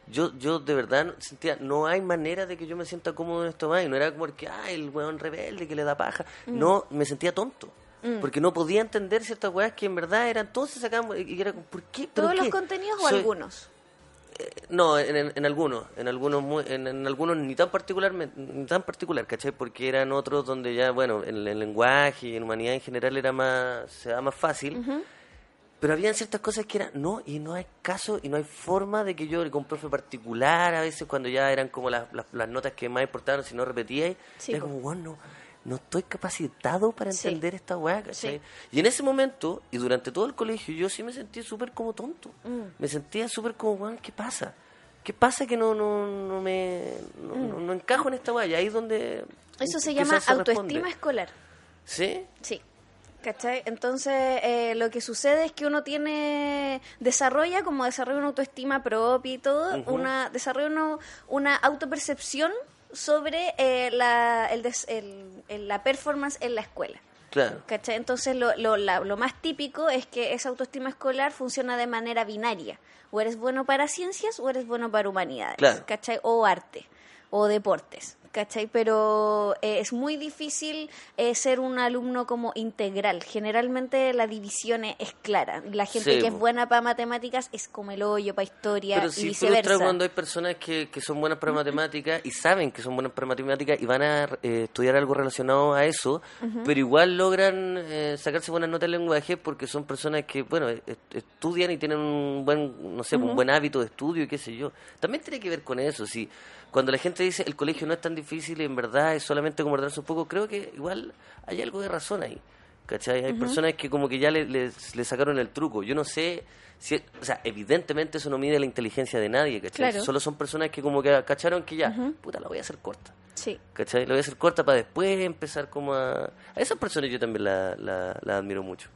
Yo, yo de verdad sentía, no hay manera de que yo me sienta cómodo en esto más. Y no era como el que, ay, el weón rebelde que le da paja.
Mm.
No, me sentía tonto. Porque no podía entender ciertas weas que en verdad eran todos se sacaban y era como, ¿por qué? ¿Pero
¿Todos los contenidos o algunos?
no, en, en, en algunos, en algunos, muy- en, en algunos ni tan particularmente, ni tan particular, ¿cachai? Porque eran otros donde ya, bueno, en el lenguaje y en humanidad en general era más, se da más fácil. Pero habían ciertas cosas que eran, no, y no hay caso y no hay forma de que yo, con un profe particular, a veces cuando ya eran como las, las, las notas que más importaban, si no repetía,
Sí,
era como, bueno, no, no estoy capacitado para
Sí.
entender esta weá, ¿cachai?
Sí.
Y en ese momento, y durante todo el colegio, yo sí me sentí súper como tonto.
Mm.
Me sentía súper como, weón, ¿qué pasa? ¿Qué pasa que no, no, no me no, no- no encajo en esta weá? Y ahí es donde...
Mm. Eso se llama
se
autoestima
responde.
escolar.
¿Sí?
Sí. ¿Cachai? Entonces, eh, lo que sucede es que uno tiene, desarrolla, como desarrolla una autoestima propia y todo, una, desarrolla uno- una autopercepción sobre eh, la, el des- el- el- la performance en la escuela.
Claro.
¿Cachai? Entonces lo, lo, la- lo más típico es que esa autoestima escolar funciona de manera binaria. O eres bueno para ciencias o eres bueno para humanidades.
Claro.
¿Cachai? O arte o deportes. ¿Cachai? Pero eh, es muy difícil eh, ser un alumno como integral. Generalmente la división es, es clara. La gente
Sí,
que es buena para matemáticas es como el hoyo para historia
Pero
y
sí
viceversa.
cuando hay personas que, que son buenas para matemáticas y saben que son buenas para matemáticas y van a eh, estudiar algo relacionado a eso, pero igual logran eh, sacarse buenas notas en lenguaje porque son personas que, bueno, est- estudian y tienen un buen, no sé, un buen hábito de estudio y qué sé yo. También tiene que ver con eso, si cuando la gente dice el colegio no es tan difícil y en verdad es solamente como ordenarse un poco, creo que igual hay algo de razón ahí. ¿cachai? Hay personas que como que ya le, le- le sacaron el truco. Yo no sé, si, o sea, evidentemente eso no mide la inteligencia de nadie, ¿cachai?
Claro.
Solo son personas que como que cacharon que ya, puta, la voy a hacer corta.
Sí.
¿Cachai? La voy a hacer corta para después empezar como a... A esas personas yo también la, la, la admiro mucho.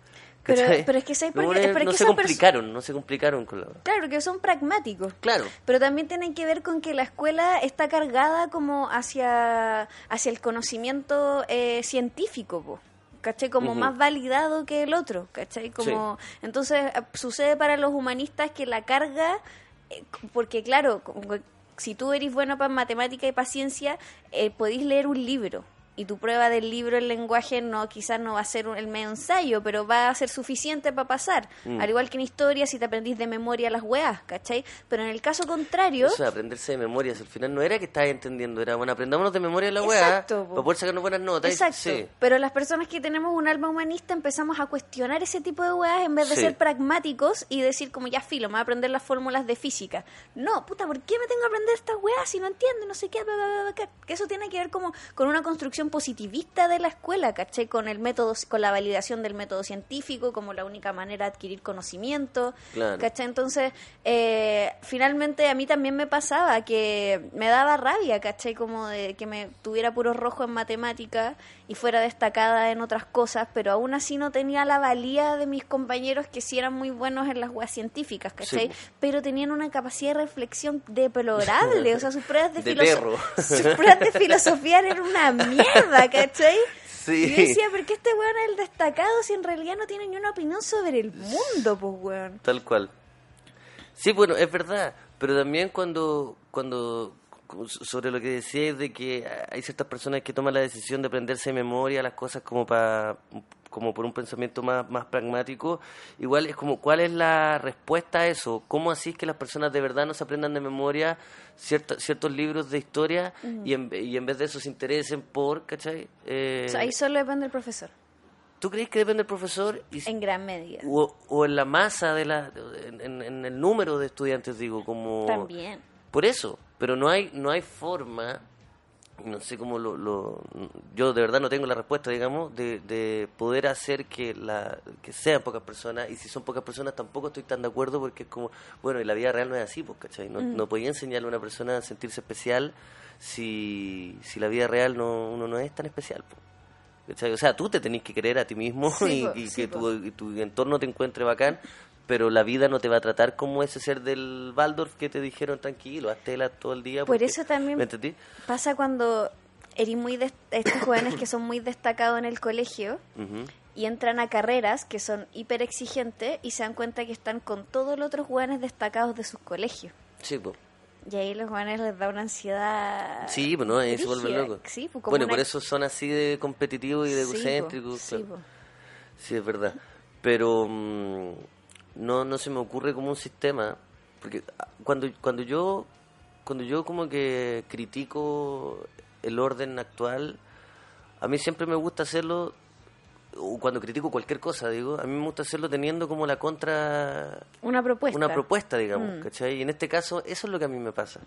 Pero- pero es que ¿sabes por qué?
No se complicaron, no se complicaron con la...
Claro, que son pragmáticos.
Claro.
Pero también tienen que ver con que la escuela está cargada como hacia, hacia el conocimiento eh, científico, po, ¿cachai? Como más validado que el otro, ¿cachai? Como, Entonces eh, sucede para los humanistas que la carga, eh, porque claro, si tú eres bueno para matemática y paciencia, eh, podéis leer un libro. Y tu prueba del libro en lenguaje no quizás no va a ser un- el medio ensayo, pero va a ser suficiente para pasar.
Mm.
Al igual que en historia, si te aprendís de memoria las weas, ¿cachai? Pero en el caso contrario,
Eso de aprenderse de memoria, si al final no era que estabas entendiendo, era bueno, aprendámonos de memoria la weá
Exacto, po.
para poder sacarnos buenas notas.
Exacto.
Sí.
Pero las personas que tenemos un alma humanista empezamos a cuestionar ese tipo de weas en vez de
Sí.
ser pragmáticos y decir como ya filo, me voy a aprender las fórmulas de física. No, puta, ¿por qué me tengo que aprender estas weas si no entiendo? No sé qué, bla, bla, bla? Que eso tiene que ver como con una construcción positivista de la escuela, ¿cachai? Con el método, con la validación del método científico como la única manera de adquirir conocimiento.
Claro.
¿cachai? Entonces, eh, finalmente a mí también me pasaba que me daba rabia, ¿cachai? Como de que me tuviera puro rojo en matemática y fuera destacada en otras cosas, pero aún así no tenía la valía de mis compañeros que sí eran muy buenos en las weas científicas, ¿cachai?
Sí.
Pero tenían una capacidad de reflexión deplorable, o sea, sus pruebas de,
De
filoso-
perro.
sus pruebas de filosofía eran una mierda, ¿cachai?
Sí.
Y yo decía, ¿por qué este weón es el destacado si en realidad no tiene ni una opinión sobre el mundo, pues weón?
Tal cual. Sí, bueno, es verdad, pero también cuando, cuando sobre lo que decías de que hay ciertas personas que toman la decisión de aprenderse de memoria las cosas como para como por un pensamiento más, más pragmático, igual es como cuál es la respuesta a eso, cómo así es que las personas de verdad no se aprendan de memoria cierta- ciertos libros de historia y, en, y en vez de eso se interesen por, ¿cachai? Eh,
O sea, ahí solo depende del profesor,
¿Tú crees que depende del profesor? Y,
en gran medida.
o, o en la masa de la en, en- en el número de estudiantes digo como
También.
por eso pero no hay no hay forma no sé cómo lo, lo- yo de verdad no tengo la respuesta digamos de, de poder hacer que la que sean pocas personas y si son pocas personas tampoco estoy tan de acuerdo porque es como bueno y la vida real no es así pues ¿cachai? no, no podía enseñarle a una persona a sentirse especial si si la vida real no uno no es tan especial pues. ¿Cachai? O sea, tú te tenés que creer a ti mismo
Sí,
y,
po,
y
sí,
que tu, y tu entorno te encuentre bacán, pero la vida no te va a tratar como ese ser del Waldorf que te dijeron tranquilo, haz tela todo el día.
Por eso también
¿Me entendí?
pasa cuando eres muy des- estos jóvenes que son muy destacados en el colegio y entran a carreras que son hiper exigentes y se dan cuenta que están con todos los otros jóvenes destacados de sus colegios.
Sí, pues.
Y ahí los jóvenes les da una ansiedad.
Sí, pues no, ahí se vuelven locos.
Sí, pues, como
bueno,
una-
por eso son así de competitivos y de
Sí,
egocéntricos.
sí,
claro.
po.
Sí, es verdad. Pero mm, no, no se me ocurre como un sistema. Porque ah, cuando, cuando yo cuando yo como que critico el orden actual, a mí siempre me gusta hacerlo, o cuando critico cualquier cosa, digo, a mí me gusta hacerlo teniendo como la contra...
Una propuesta.
Una propuesta, digamos,
Mm.
¿cachai? Y en este caso, eso es lo que a mí me pasa.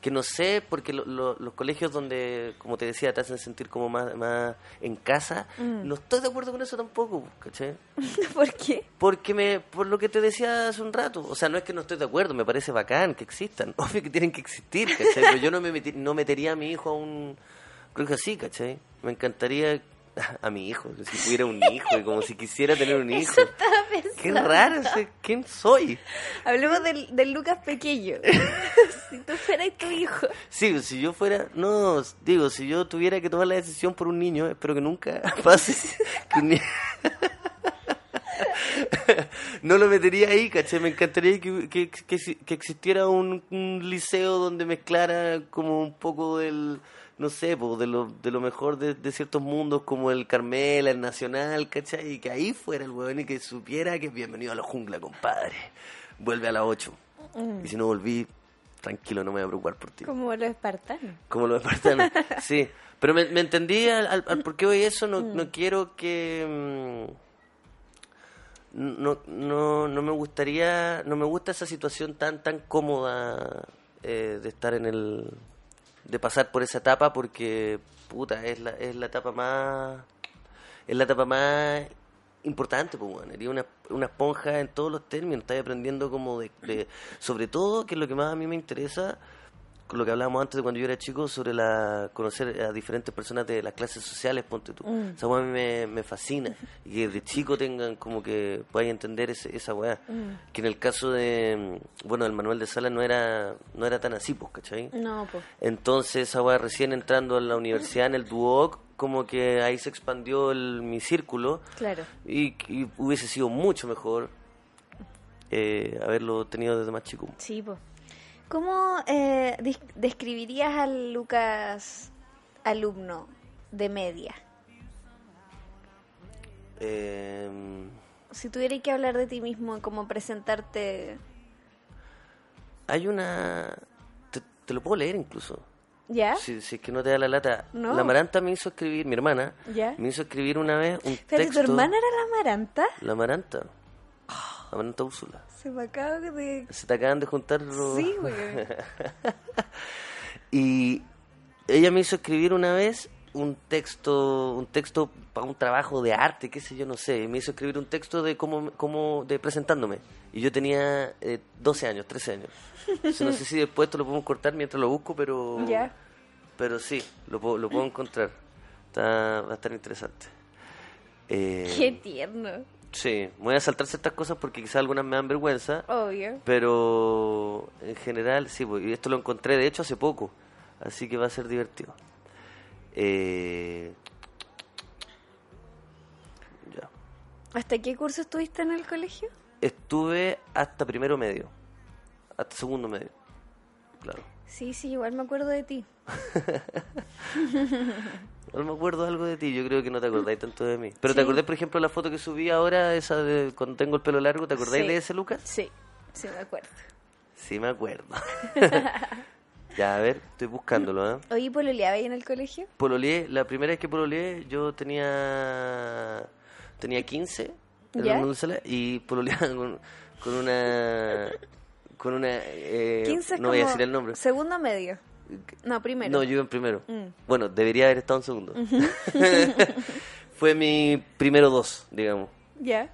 Que no sé, porque lo- lo- los colegios donde, como te decía, te hacen sentir como más, más en casa,
Mm.
no estoy de acuerdo con eso tampoco, ¿cachai?
¿Por qué?
Porque me, por lo que te decía hace un rato, o sea, no es que no estoy de acuerdo, me parece bacán que existan, obvio que tienen que existir, ¿cachai? Pero yo no me no metería a mi hijo a un colegio así, ¿cachai? Me encantaría a mi hijo, si tuviera un hijo, y como si quisiera tener un hijo.
Eso estaba pensando.
Qué raro, ese- ¿quién soy?
Hablemos del, del Lucas pequeño. si tú fueras tu hijo.
Sí, si yo fuera, no, digo, si yo tuviera que tomar la decisión por un niño, espero que nunca pase que un ni- no lo metería ahí, ¿cachai? Me encantaría que, que, que existiera un, un liceo donde mezclara como un poco del, no sé, po, de, lo, de lo mejor de, de ciertos mundos como el Carmela, el Nacional, ¿cachai? Y que ahí fuera el huevón y que supiera que bienvenido a la jungla, compadre. Vuelve a las 8. Y si no volví, tranquilo, no me voy a preocupar por ti.
Como los espartanos.
Como los espartanos, sí. Pero me, me entendí al, al- al por qué voy eso. No, no quiero que... mm, No, no, no me gustaría... No me gusta esa situación tan tan cómoda eh, de estar en el... De pasar por esa etapa porque, puta, es la, es la etapa más... Es la etapa más importante, pues, bueno, una, una esponja en todos los términos, estás aprendiendo como de, de- sobre todo, que es lo que más a mí me interesa, lo que hablábamos antes de cuando yo era chico, sobre la conocer a diferentes personas de las clases sociales, ponte tú.
Mm.
Esa weá a mí me, me fascina, y que de chico tengan como que puedan entender ese- esa weá.
Mm.
Que en el caso de, bueno, del Manuel de Salas no era, no era tan así, pues, ¿cachai?
No, pues.
Entonces, esa weá recién entrando a la universidad en el Duoc, como que ahí se expandió el, mi círculo
Claro.
y, y hubiese sido mucho mejor eh, haberlo tenido desde más chico.
Sí, pues. ¿Cómo eh, describirías al Lucas alumno de media?
Eh,
Si tuvieras que hablar de ti mismo, como presentarte...
hay una... Te, te lo puedo leer incluso.
¿Ya?
Si, si es que no te da la lata.
No.
La Maranta me hizo escribir, mi hermana,
¿Ya?
me hizo escribir una vez un texto.
¿tu hermana era la Maranta?
La Maranta. La Maranta Úrsula.
Se me acaba de...
Se te acaban de juntar los...
Sí, güey.
Y ella me hizo escribir una vez un texto, un texto para un trabajo de arte, qué sé yo, no sé. Me hizo escribir un texto de cómo, cómo de presentándome. Y yo tenía eh, 12 años, 13 años. Entonces, no sé si después esto lo podemos cortar mientras lo busco, pero
Ya.
pero sí, lo, puedo- lo puedo encontrar. Está, va a estar interesante. Eh,
Qué tierno.
Sí, voy a saltar ciertas cosas porque quizás algunas me dan vergüenza,
Obvio.
pero en general sí, pues, y esto lo encontré de hecho hace poco, así que va a ser divertido. Eh, ya.
¿Hasta qué curso estuviste en el colegio?
Estuve hasta primero medio, hasta segundo medio, claro.
Sí, sí, igual me acuerdo de ti.
No me acuerdo algo de ti, yo creo que no te acordáis tanto de mí. Pero
Sí.
¿te acordás, por ejemplo, la foto que subí ahora, esa de cuando tengo el pelo largo? ¿Te acordáis
Sí.
de ese, Lucas?
Sí, sí me acuerdo.
Sí, me acuerdo. ya, a ver, estoy buscándolo, ¿eh?
Oye, ¿pololeaba ahí en el colegio?
Pololeé, la primera vez que pololeé, yo tenía tenía 15 en
¿Ya?
y pololeaba con, con una con una eh,
15 es
no voy a decir el nombre.
Segundo medio. No, primero.
No, yo iba en primero.
Mm.
Bueno, debería haber estado en segundo. fue mi primero dos, digamos.
Ya.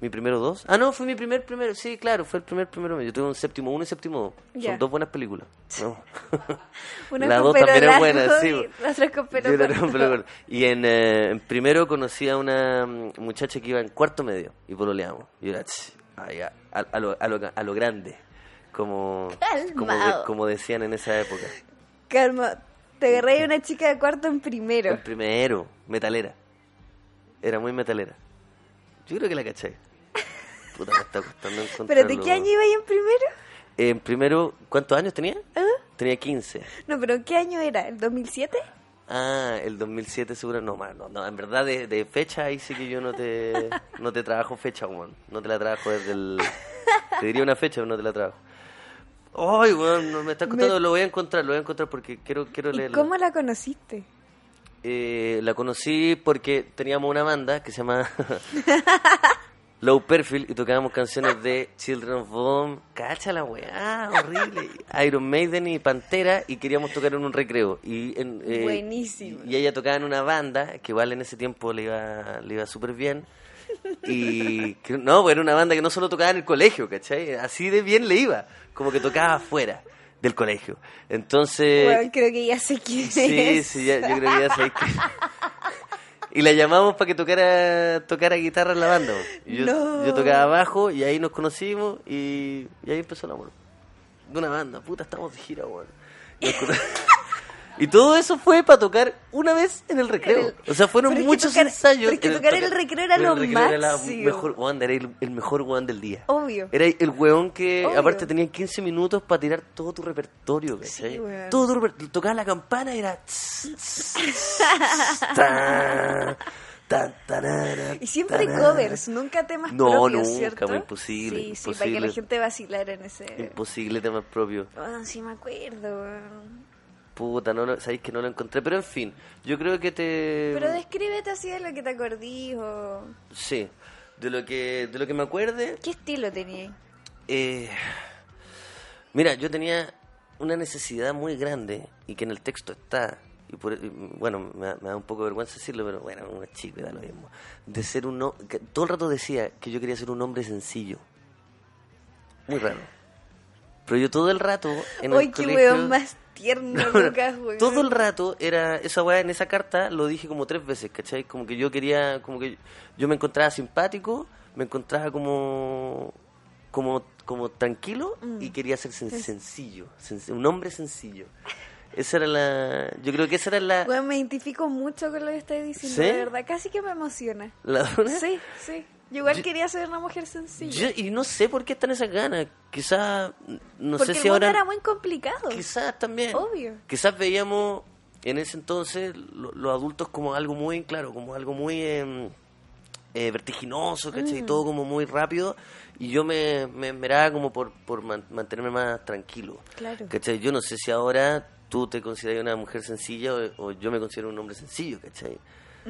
¿Mi primero dos? Ah, no, fue mi primer primero. Sí, claro, fue el primer primero. Yo tuve un séptimo uno y séptimo dos. Son dos buenas películas. No.
Una
La
con
dos también es
largo
buena, sí.
y la otra con pelo
Yo. Y en, eh, en primero conocí a una mm, muchacha que iba en cuarto medio y pololeamos. Y era ch, a, a- a lo, a, lo, a lo grande, como, como, de-
Calmao.
como decían en esa época.
Calma, te agarré a una chica de cuarto en primero.
En primero, metalera. Era muy metalera. Yo creo que la caché. Puta, me está costando encontrarlo.
¿Pero de qué año iba ahí en primero?
En primero, ¿cuántos años tenía?
¿Ah?
Tenía 15.
No, pero ¿qué año era? ¿El 2007?
Ah, el 2007 seguro. No, man, no, no, en verdad de, de fecha ahí sí que yo no te, no te trabajo fecha, weón. No te la trabajo desde el... Te diría una fecha, pero no te la trabajo. Ay, weón, no me está costando,
Me-
lo voy a encontrar, lo voy a encontrar porque quiero, quiero
¿Y
leerlo.
cómo la conociste?
Eh, la conocí porque teníamos una banda que se llama Low Perfil y tocábamos canciones de Children of Bodom. Cacha la weá, horrible. Iron Maiden y Pantera y queríamos tocar en un recreo. Y, en, eh,
Buenísimo.
Y ella tocaba en una banda que igual en ese tiempo le iba, le iba súper bien. Y no, pues era una banda que no solo tocaba en el colegio, ¿cachai? Así de bien le iba. Como que tocaba afuera del colegio. Entonces...
Bueno, creo que ya sé quién
Sí,
es.
sí, ya, yo creo que ya sabéis que... Y la llamamos para que tocara, tocara guitarra en la banda. Y yo,
No.
yo tocaba abajo y ahí nos conocimos y, y ahí empezó el amor. De una banda, puta, estamos de gira, weón. Y todo eso fue para tocar una vez en el recreo. O sea, fueron
pero
muchos
tocar-
ensayos.
pero es que tocar en el recreo era lo
recreo era la
máximo.
mejor, weón, era el, el mejor weón del día.
Obvio.
Era el weón que,
Obvio.
aparte, tenía 15 minutos para tirar todo tu repertorio, ¿cachai?
Sí.
Todo tu repertorio. Tocaba la campana y era... tss, tss, tss, ta, ta, tarara,
Y siempre
tarara.
covers, nunca temas
No,
propios,
nunca,
¿cierto?
pues, imposible,
Sí, sí, para
imposible.
que la gente vacilara en ese...
Imposible temas propios.
Ah, sí me acuerdo.
Puta, no lo, sabéis que no lo encontré. Pero en fin, yo creo que te...
Pero descríbete así de lo que te acordís o...
Sí, de lo que, de lo que me acuerde...
¿Qué estilo tenías?
Eh, mira, yo tenía una necesidad muy grande y que en el texto está, y por, y, bueno, me, da- me da un poco de vergüenza decirlo, pero bueno, una chica, da lo mismo. De ser un ho- que todo el rato decía que yo quería ser un hombre sencillo. Muy raro. Pero yo todo el rato en el
qué
colegio...
weón más tierno,
No, no,
Lucas, weón.
todo el rato era esa weá en esa carta lo dije como tres veces ¿cachai? como que yo quería como que yo me encontraba simpático me encontraba como como como tranquilo
Mm.
y quería ser sen- sencillo sen- un hombre sencillo esa era la yo creo que esa era la
Weón, me identifico mucho con lo que estás diciendo,
¿Sí?
de verdad. Casi que me emociona.
la
Sí, sí. Yo igual
Yo-
quería ser una mujer sencilla.
yo- y no sé por qué están esas ganas quizás no
porque
sé si
el mundo
ahora
era muy complicado.
Quizás también.
Obvio.
Quizás veíamos en ese entonces lo- los adultos como algo muy, claro, como algo muy eh, eh, vertiginoso, ¿cachai?
Mm.
Todo como muy rápido. Y yo me, me esmeraba como por, por man- mantenerme más tranquilo.
Claro.
¿Cachai? Yo no sé si ahora tú te consideras una mujer sencilla o, o yo me considero un hombre sencillo, ¿cachai?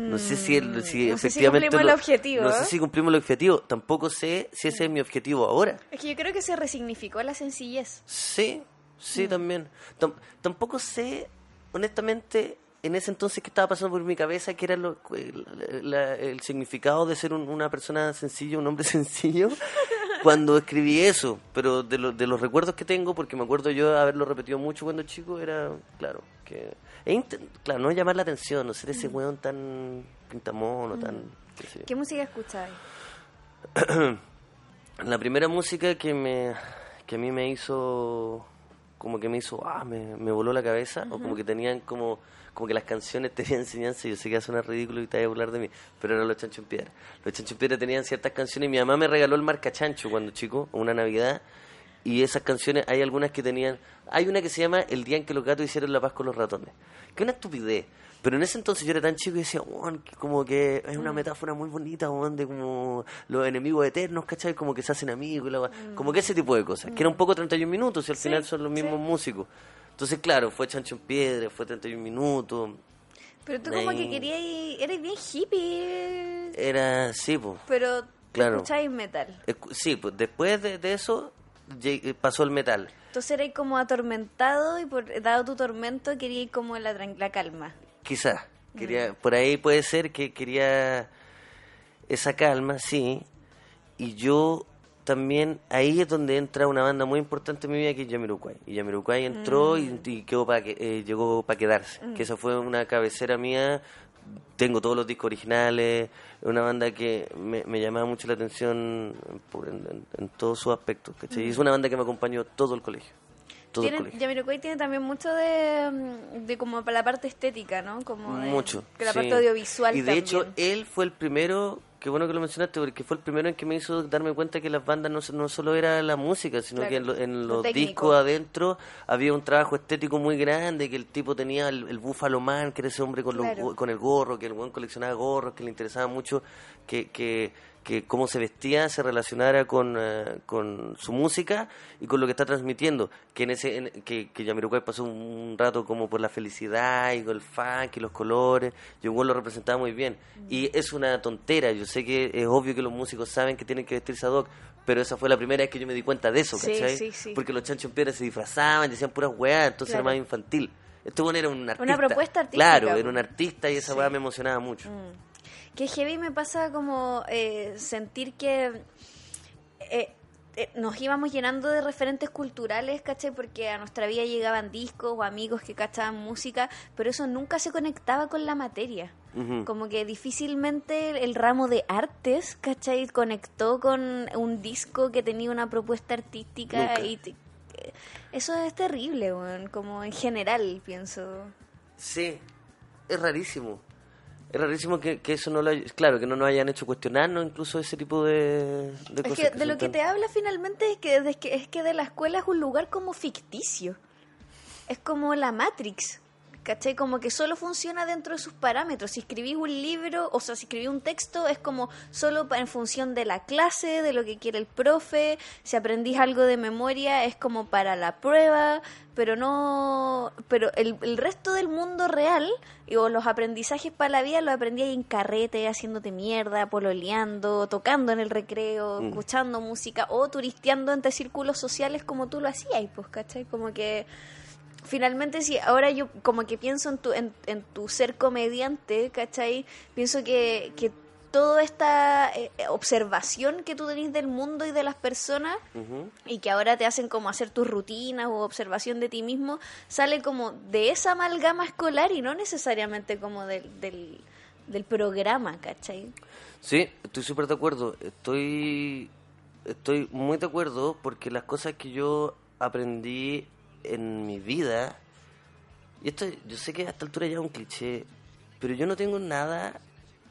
No sé si, el, si
Mm, sé si
efectivamente...
cumplimos el objetivo,
No sé
¿eh?
si cumplimos el objetivo. Tampoco sé si ese es mi objetivo ahora.
Es que yo creo que se resignificó la sencillez.
Sí, sí,
Mm.
también. Tam- tampoco sé, honestamente, en ese entonces que estaba pasando por mi cabeza, que era lo, el, la- el significado de ser un- una persona sencilla, un hombre sencillo, cuando escribí eso. Pero de, lo- de los recuerdos que tengo, porque me acuerdo yo haberlo repetido mucho cuando chico, era, claro, que... e claro, no llamar la atención, no ser ese weón tan pintamono, tan... qué sé.
Mm. ¿Qué música escuchabas?
La primera música que me que a mí me hizo como que me hizo ah me, me voló la cabeza o como que tenían como como que las canciones tenían enseñanza yo sé que suena ridículo y te voy a burlar de mí pero eran los chancho en piedra los chancho en piedra tenían ciertas canciones y mi mamá me regaló el marca chancho cuando chico una navidad y esas canciones hay algunas que tenían hay una que se llama el día en que los gatos hicieron la paz con los ratones que una estupidez pero en ese entonces yo era tan chico y decía, "Weón, que como que es una metáfora muy bonita, weón, de como los enemigos eternos, ¿cachai? Como que se hacen amigos, weá. como que ese tipo de cosas. Que era un poco 31 minutos y al
Sí,
final son los mismos
sí.
músicos. Entonces, claro, fue Chancho en Piedra, fue 31 minutos.
Pero tú como que querías... Eres bien hippie,
Era, sí, pues.
pero
Claro.
escuchabas metal.
Sí, pues después de, de eso pasó el metal.
Entonces eres como atormentado y por dado tu tormento querías como la, la calma.
Quizás.
Mm.
Quería, por ahí puede ser que quería esa calma, sí. Y yo también, ahí es donde entra una banda muy importante en mi vida que es Yamiroquai. Y entró y,
Mm.
y quedó para que, eh, llegó para quedarse. Que esa fue una cabecera mía. Tengo todos los discos originales. Una banda que me, me llamaba mucho la atención en, en- en todos sus aspectos. ¿cachai? Y es una banda que me acompañó todo el colegio. Todo el
Tiene,
colegio.
Jamiroquai tiene también mucho de, de como para la parte estética, ¿no? Como de,
Mucho.
que la
sí.
parte audiovisual
Y de
también.
hecho, él fue el primero, qué bueno que lo mencionaste, porque fue el primero en que me hizo darme cuenta que las bandas no, no solo era la música, sino
Claro,
que en, lo- en
lo
los
técnico.
discos adentro había un trabajo estético muy grande, que el tipo tenía el, el Buffalo Man, que era ese hombre con, los
Claro.
con el gorro, que el buen coleccionaba gorros, que le interesaba mucho que, que, que cómo se vestía se relacionara con, eh, con su música y con lo que está transmitiendo. Que en ese en- que, que Jamiroquai pasó un, un rato como por la felicidad y con el funk y los colores. Yo igual lo representaba muy bien. Y es una tontera. Yo sé que es obvio que los músicos saben que tienen que vestirse ad hoc. Pero esa fue la primera vez que yo me di cuenta de eso,
Sí,
¿cachai?
sí, sí.
Porque los chanchos en piedra se disfrazaban, decían puras weas, entonces
Claro.
era más infantil. Este bueno era un artista.
propuesta artística,
Claro, era un artista y esa
Sí.
wea me emocionaba mucho.
Que heavy me pasa como eh, sentir que eh, eh, nos íbamos llenando de referentes culturales, ¿cachai? Porque a nuestra vida llegaban discos o amigos que cachaban música, pero eso nunca se conectaba con la materia. Como que difícilmente el, ramo de artes, ¿cachai? Conectó con un disco que tenía una propuesta artística
Nunca.
y... te- eh, eso es terrible, como en general, pienso.
Sí, es rarísimo. Es rarísimo que, que eso no lo hay- claro, que no nos hayan hecho cuestionarnos incluso ese tipo de, de
Es
cosas.
que
que
de lo que te habla finalmente es que, es que es que de la escuela es un lugar como ficticio. Es como la Matrix. ¿Cachai? Como que solo funciona dentro de sus parámetros. Si escribís un libro, o sea, si escribís un texto, es como solo en función de la clase, de lo que quiere el profe. Si aprendís algo de memoria, es como para la prueba, pero no. Pero el, el resto del mundo real, y- o los aprendizajes para la vida, los aprendí ahí en carrete, haciéndote mierda, pololeando, tocando en el recreo,
Mm.
escuchando música, o turisteando entre círculos sociales como tú lo hacías, pues, ¿cachai? Como que finalmente si ahora yo como que pienso en tu, en, en tu ser comediante, ¿cachai? Pienso que, que toda esta eh, observación que tú tenés del mundo y de las personas y que ahora te hacen como hacer tus rutinas o observación de ti mismo, sale como de esa amalgama escolar y no necesariamente como del, del, del programa, ¿cachai?
Sí, estoy súper de acuerdo. Estoy, estoy muy de acuerdo porque las cosas que yo aprendí en mi vida, y esto yo sé que a esta altura ya es un cliché, pero yo no tengo nada,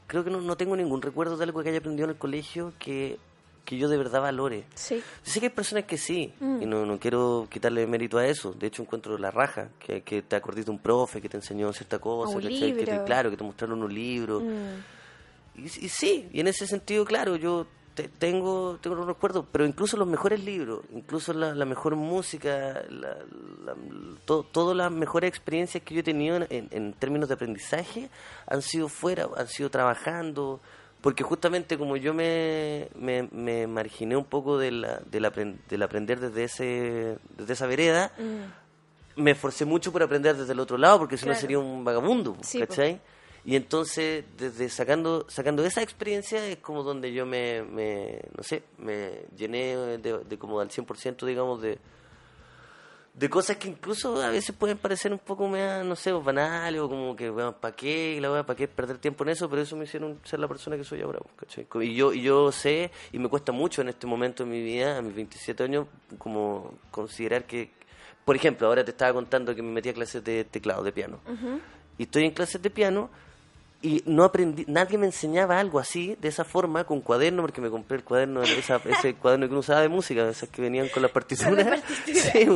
creo que no, no tengo ningún recuerdo de algo que haya aprendido en el colegio que, que yo de verdad valore.
Sí.
Yo sé que hay personas que sí,
Mm.
y no, no quiero quitarle mérito a eso. De hecho, encuentro la raja, que, que te acordiste de un profe que te enseñó cierta cosa,
un
¿cachai? Que te-
libro.
claro, que te mostraron un libro.
Mm.
Y, y sí, y en ese sentido, claro, yo te- tengo, tengo los recuerdos, pero incluso los mejores libros, incluso la, la mejor música, la, la- to- todas las mejores experiencias que yo he tenido en, en- en términos de aprendizaje han sido fuera, han sido trabajando, porque justamente como yo me, me, me marginé un poco de la, del, apren- del aprender desde, ese, desde esa vereda,
Mm.
me esforcé mucho por aprender desde el otro lado, porque si no
Claro.
sería un vagabundo,
Sí,
¿cachai? Y entonces, desde sacando sacando esa experiencia, es como donde yo me, me no sé, me llené de, de como al 100%, digamos, de, de cosas que incluso a veces pueden parecer un poco, mea, no sé, banales, o como que, bueno, ¿para qué? La ¿Para qué perder tiempo en eso? Pero eso me hicieron ser la persona que soy ahora, ¿cachai? Y yo, y yo sé, y me cuesta mucho en este momento de mi vida, a mis 27 años, como considerar que, por ejemplo, ahora te estaba contando que me metí a clases de teclado, de piano. Y estoy en clases de piano y no aprendí, nadie me enseñaba algo así, de esa forma, con cuaderno, porque me compré el cuaderno, esa, ese cuaderno que uno usaba de música, esas que venían con las partituras.
partituras.
Sí,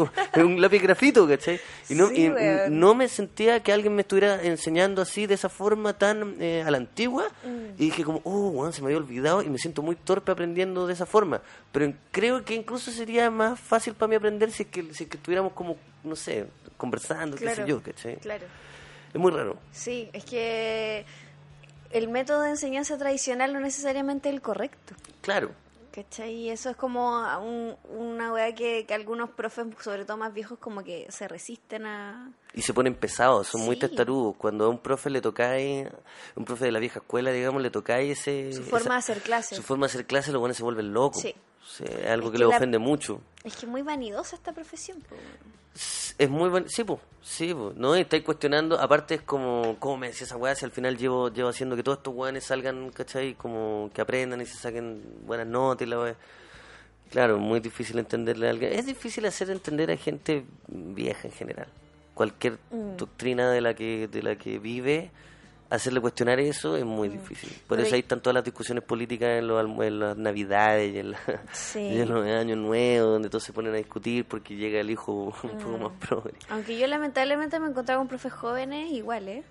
un- lápiz grafito, ¿cachai? Y no,
Sí,
y no me sentía que alguien me estuviera enseñando así, de esa forma tan eh, a la antigua,
Mm.
y dije como, oh, se me había olvidado, y me siento muy torpe aprendiendo de esa forma. Pero creo que incluso sería más fácil para mí aprender si es que, si es que estuviéramos como, no sé, conversando, qué sé yo, ¿cachai?
Claro.
Es muy raro.
Sí, es que el método de enseñanza tradicional no necesariamente es el correcto.
Claro.
¿Cachai? Y eso es como un- una weá que, que algunos profes, sobre todo más viejos, como que se resisten a...
Y se ponen pesados, son muy testarudos. Cuando a un profe le tocáis, un profe de la vieja escuela, digamos, le tocáis ese...
Su forma
esa-
de hacer clases.
Su forma de hacer clase, los buenos se vuelven locos.
Sí.
Sí, es algo
Es
que,
la-
ofende mucho.
Es que es muy vanidosa esta profesión. po.
Es muy bueno, sí, pues, sí, po, ¿no? Y estáis cuestionando, aparte es como, ¿cómo me decía esa weá? Si al final llevo, llevo haciendo que todos estos weones salgan, ¿cachai? Como que aprendan y se saquen buenas notas y la weá. Claro, muy difícil entenderle a alguien. Es difícil hacer entender a gente vieja en general. Cualquier
Mm.
doctrina de la que de la que vive, hacerle cuestionar eso es muy difícil. Por
Mm. Pero
eso
hay-
ahí están todas las discusiones políticas en, los en las navidades y en, la-
Sí.
y en los años nuevos, donde todos se ponen a discutir porque llega el hijo un poco
Mm.
más progre.
Aunque yo lamentablemente me encontraba con profes jóvenes igual, ¿eh?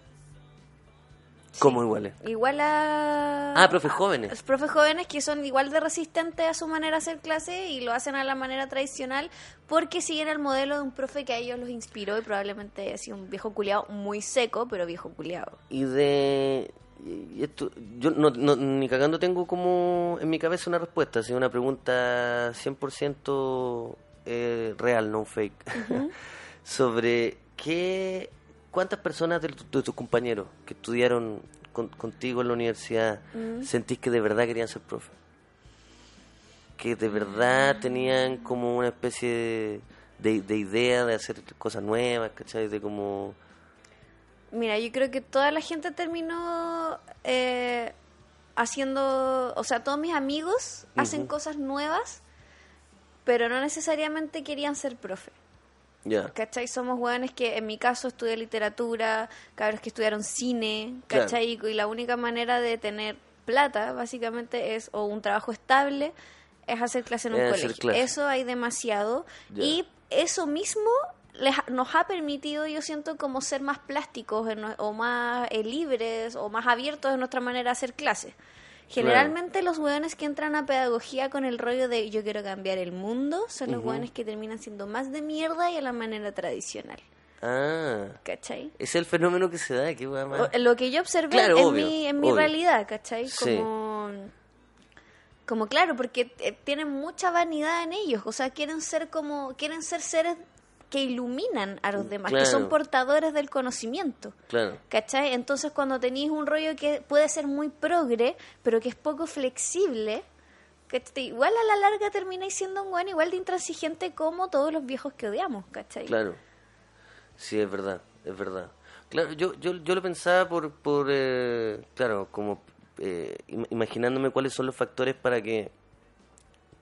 ¿Cómo iguales?
Igual a...
Ah, profes jóvenes.
Los profes jóvenes que son igual de resistentes a su manera de hacer clase y lo hacen a la manera tradicional porque siguen el modelo de un profe que a ellos los inspiró y probablemente ha sido un viejo culiado muy seco, pero viejo culiado.
Y de... esto, yo no, no- ni cagando tengo como en mi cabeza una respuesta, es una pregunta 100% eh, real, no fake, sobre qué, cuántas personas de, tu- tus compañeros que estudiaron con- contigo en la universidad sentís que de verdad querían ser profe. Que de verdad tenían como una especie de, de, de idea de hacer cosas nuevas, ¿cachai? De como...
Mira, yo creo que toda la gente terminó eh, haciendo, o sea, todos mis amigos hacen cosas nuevas, pero no necesariamente querían ser profe.
Ya.
¿Cachai? Somos hueones que en mi caso estudié literatura, cabros que estudiaron cine,
Claro.
¿cachai? Y la única manera de tener plata, básicamente, es o un trabajo estable, es hacer clase en un
Es
colegio. Eso hay demasiado. Y eso mismo les nos ha permitido, yo siento, como ser más plásticos en o más eh, libres o más abiertos en nuestra manera de hacer clases. Generalmente los hueones que entran a pedagogía con el rollo de yo quiero cambiar el mundo son los hueones que terminan siendo más de mierda y a la manera tradicional.
Ah,
¿Cachai?
es el fenómeno que se da, qué
Lo que yo observé
Claro,
en,
obvio,
mi, en mi
obvio.
realidad, ¿cachai?
Sí.
Como, como claro, porque eh, tienen mucha vanidad en ellos, o sea, quieren ser como, quieren ser seres
que iluminan a los demás, que son portadores del conocimiento.
Claro.
¿Cachai? Entonces cuando tenéis un rollo que puede ser muy progre, pero que es poco flexible, ¿cachai? igual a la larga termináis siendo un buen igual de intransigente como todos los viejos que odiamos, ¿cachai?
Claro. Sí, es verdad, es verdad. Claro, yo, yo, yo lo pensaba por, por eh, claro, como eh, im- imaginándome cuáles son los factores para que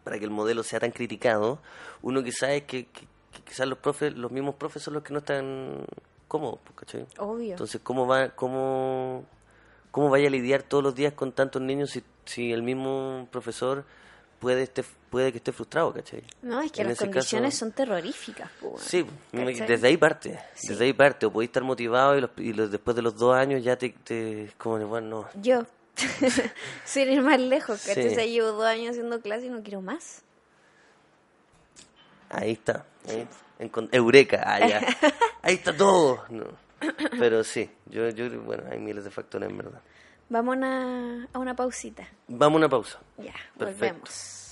para que el modelo sea tan criticado. Uno que sabe que, que, que quizás los profes, los mismos profes son los que no están cómodos, pues, ¿cachai?
Obvio.
Entonces, ¿cómo va, cómo, cómo vaya a lidiar todos los días con tantos niños si, si el mismo profesor puede, este, puede que esté frustrado, ¿cachai?
no, es que
en
las condiciones
caso-
son terroríficas. weón.
Sí, desde ahí parte,
Sí.
desde ahí parte, o podéis estar motivado y, los, y los- después de los dos años ya te, te como, bueno, no,
Yo, sin ir más lejos, ¿cachai?
Sí.
O sea, llevo dos años haciendo clase y no quiero más.
ahí está, encon- eureka, ya. ahí está todo. No. Pero sí, yo, yo, bueno, hay miles de factores en verdad.
Vamos a una, a una pausita.
Vamos a una pausa.
Ya,
Perfecto.
volvemos.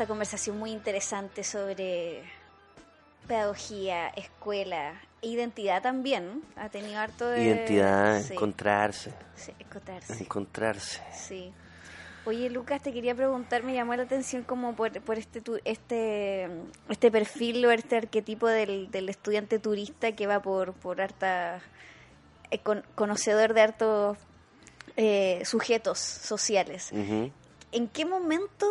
Esta conversación muy interesante sobre pedagogía, escuela, e identidad también. Ha tenido harto de...
Identidad,
sí,
encontrarse,
sí, encontrarse.
encontrarse.
Sí. Oye, Lucas, te quería preguntar, me llamó la atención como por, por este, tu- este este perfil o este arquetipo del, del estudiante turista que va por, por harta, eh, con- conocedor de hartos eh, sujetos sociales. ¿En qué momento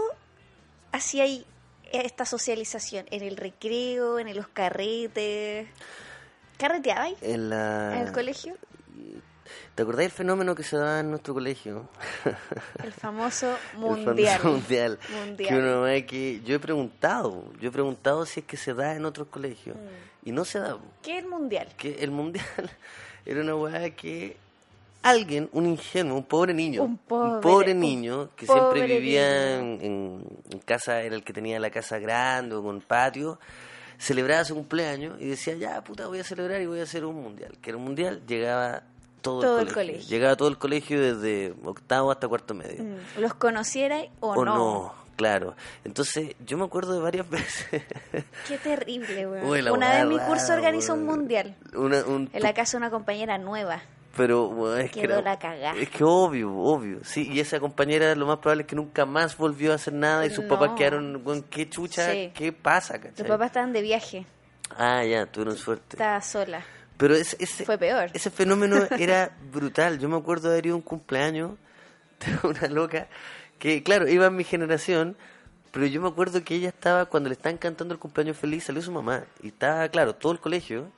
hacía ahí esta socialización? ¿En el recreo, en los carretes? ¿Carreteabais
En la...
en el colegio?
¿Te acordás del fenómeno que se daba en nuestro colegio?
El famoso
El
mundial.
famoso mundial.
Mundial.
Que uno ve que yo he preguntado, yo he preguntado si es que se da en otros colegios
Mm.
y no se da.
¿Qué es el mundial?
Que el mundial era una weá que alguien, un ingenuo, un pobre niño,
Un pobre- un
niño que
pobre
siempre vivía en, casa, era el que tenía la casa grande o con patio, celebraba su cumpleaños y decía, ya puta, voy a celebrar y voy a hacer un mundial. Que era un mundial, llegaba todo,
Todo
el,
el
colegio. Llegaba todo el colegio desde octavo hasta cuarto medio.
Mm, ¿Los conociera o,
o
no?
no, claro. Entonces, yo me acuerdo de varias veces.
Qué terrible,
la
Una vez mi curso organizó un mundial
Una- un-
en la casa de una compañera nueva.
Pero weón, es que era-
la.
Es que obvio, obvio. Sí, y esa compañera lo más probable es que nunca más volvió a hacer nada y sus
No.
papás quedaron, weón, qué chucha,
Sí.
qué pasa, ¿cachai?
papás estaban de viaje.
Ah, ya, tuvieron suerte.
Estaba sola.
Pero ese, ese,
Fue peor.
ese fenómeno era brutal. Yo me acuerdo de haber ido a un cumpleaños de una loca que, claro, iba en mi generación, pero yo me acuerdo que ella estaba, cuando le estaban cantando el cumpleaños feliz, salió su mamá. Y estaba, claro, todo el colegio.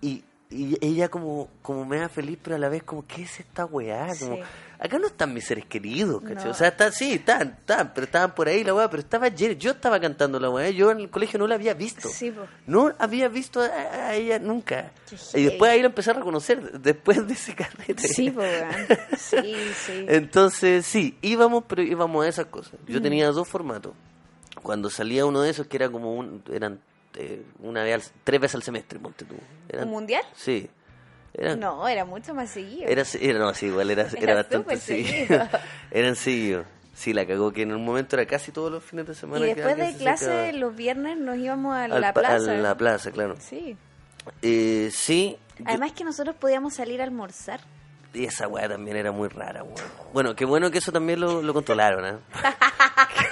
Y, y ella como, como me da feliz, pero a la vez como, ¿qué es esta weá? Como,
Sí.
acá no están mis seres queridos, ¿cachai?
No.
O sea, está, sí, están, están, pero estaban por ahí la weá, pero estaba lleno. Yo estaba cantando la weá, yo en el colegio no la había visto.
Sí.
No había visto a, a ella nunca.
Qué
Y después ahí la empecé a reconocer, después de ese carrete.
Sí, po. Sí, sí.
Entonces, sí, íbamos, pero íbamos a esas cosas.
Mm.
Yo tenía dos formatos. Cuando salía uno de esos, que era como un, eran eh, una vez al- tres veces al semestre, ponte tú. Eran-
¿Un mundial?
Sí. Eran,
No, era mucho más seguido.
era, era, no, sí, igual era,
Era
era bastante seguido.
seguido.
Eran seguidos. Sí, la cagó que en un momento era casi todos los fines de
y
semana. que
después de
se
clase,
sacaba.
los viernes nos íbamos a
Al
la plaza.
A la plaza, claro.
Sí.
Eh, sí. yo-
Además que nosotros podíamos salir a almorzar.
Y esa weá también era muy rara, weón. Bueno, qué bueno que eso también lo, lo controlaron, ¿ah?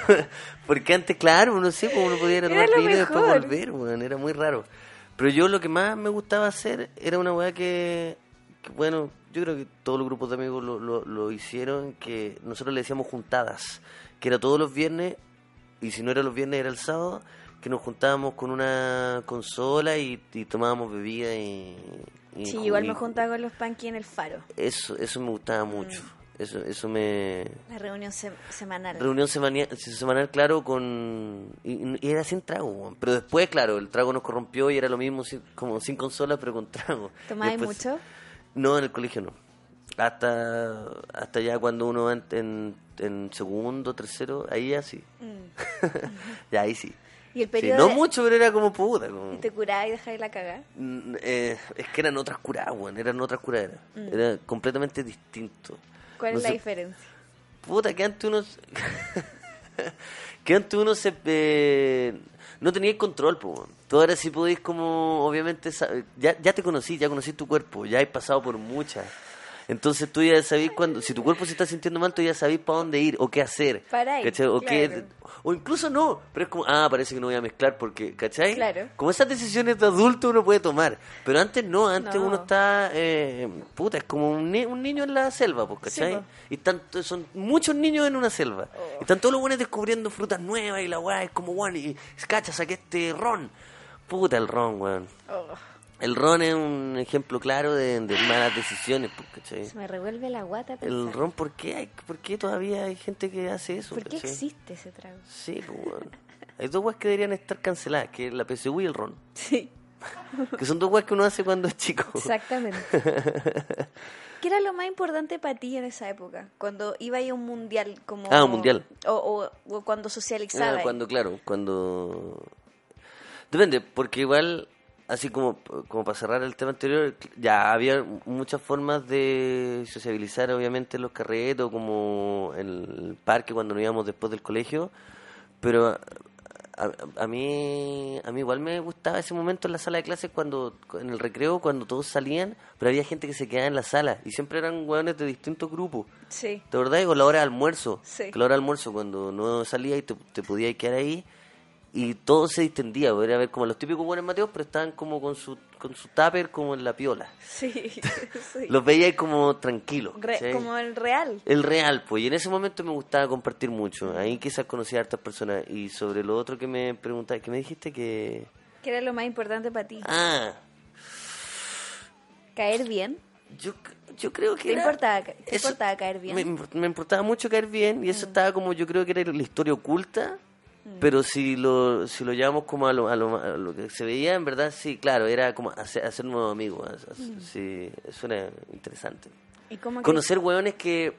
Porque antes, claro, uno sí, pues, uno podía ir a tomar vino y después volver, weón. Era muy raro. Pero yo lo que más me gustaba hacer era una weá que, que, bueno, yo creo que todos los grupos de amigos lo, lo, lo hicieron, que nosotros le decíamos juntadas, que era todos los viernes, y si no era los viernes era el sábado, que nos juntábamos con una consola y, y tomábamos bebida y... y
Sí, igual me juntaba con los panqui en el faro.
eso, eso me gustaba mucho. Eso, eso me...
La reunión se- semanal.
Reunión semania- semanal, claro, con... Y, y era sin trago, pero después, claro, el trago nos corrompió y era lo mismo, como sin consola, pero con trago.
¿Tomabais
Después-
mucho?
No, en el colegio no. Hasta hasta ya cuando uno va en, en, en segundo, tercero, ahí ya sí. ya ahí sí.
Y el
Sí,
periodo
no
de-
mucho, pero era como puta. Como...
¿Y te curabas y dejabas la cagada?
Mm, eh, es que eran otras curadas, weón, eran otras curaderas. Era completamente distinto.
¿Cuál
No
es la diferencia?
Puta, que antes uno... que antes uno se... eh, no tenía control, pues. Tú ahora sí podéis como, obviamente, ya, ya te conocí, ya conocí tu cuerpo, ya has pasado por muchas. Entonces tú ya sabés cuando, si tu cuerpo se está sintiendo mal, tú ya sabés para dónde ir o qué hacer.
Para ahí,
¿cachai? O, qué-
claro.
o incluso no, pero es como, ah, parece que no voy a mezclar porque, ¿cachai?
Claro.
Como esas decisiones de adulto uno puede tomar. Pero antes no, antes
No.
uno está, eh, puta, es como un, ni- un niño en la selva, pues, ¿cachai?
Sí, po.
Y están, son muchos niños en una selva.
Oh.
Y están todos los buenos descubriendo frutas nuevas y la weá es como, bueno, y cacha, saqué este ron. Puta el ron, weón.
Oh,
El ron es un ejemplo claro de, de malas decisiones, pues, ¿cachai?
se me revuelve la guata pensar.
El ron, ¿por qué, hay, ¿por qué todavía hay gente que hace eso?
¿Por qué
cachai?
existe ese trago?
Sí, pues, weón. Hay dos weas que deberían estar canceladas, que es la PSU y el ron.
Sí,
Que son dos weas que uno hace cuando es chico.
exactamente. ¿Qué era lo más importante para ti en esa época? Cuando iba a un mundial como...
Ah, un mundial.
O, o- o cuando socializaba.
Ah, cuando, claro, cuando... Depende, porque igual, así como, como para cerrar el tema anterior, ya había muchas formas de sociabilizar, obviamente, en los carretes o como en el parque cuando nos íbamos después del colegio, pero a, a- a mí a mí igual me gustaba ese momento en la sala de clases cuando en el recreo cuando todos salían pero había gente que se quedaba en la sala y siempre eran hueones de distintos grupos
Sí.
¿De verdad? O la hora de almuerzo.
Sí.
Que la hora de almuerzo, cuando no salía y te, te podías quedar ahí, y todo se distendía. Era ver como los típicos buenos mateos, pero estaban como con su, con su tupper como en la piola.
Sí, sí.
Los veía ahí como tranquilos.
Como el real.
El real, pues. Y en ese momento me gustaba compartir mucho. Ahí quizás conocí a hartas personas. Y sobre lo otro que me preguntaste, que me dijiste que...
¿Qué era lo más importante para ti?
Ah,
¿Caer bien?
Yo, yo creo que
¿Te
era-
importaba, ca- te
eso-
importaba caer bien?
Me, import- me importaba mucho caer bien y eso estaba como, yo creo que era la historia oculta,
Mm.
pero si lo, si lo llevamos como a lo, a, lo, a lo que se veía, en verdad, sí, claro, era como hacer, hacer nuevos amigos.
Mm.
Sí, eso era interesante.
¿Y cómo
Conocer hueones que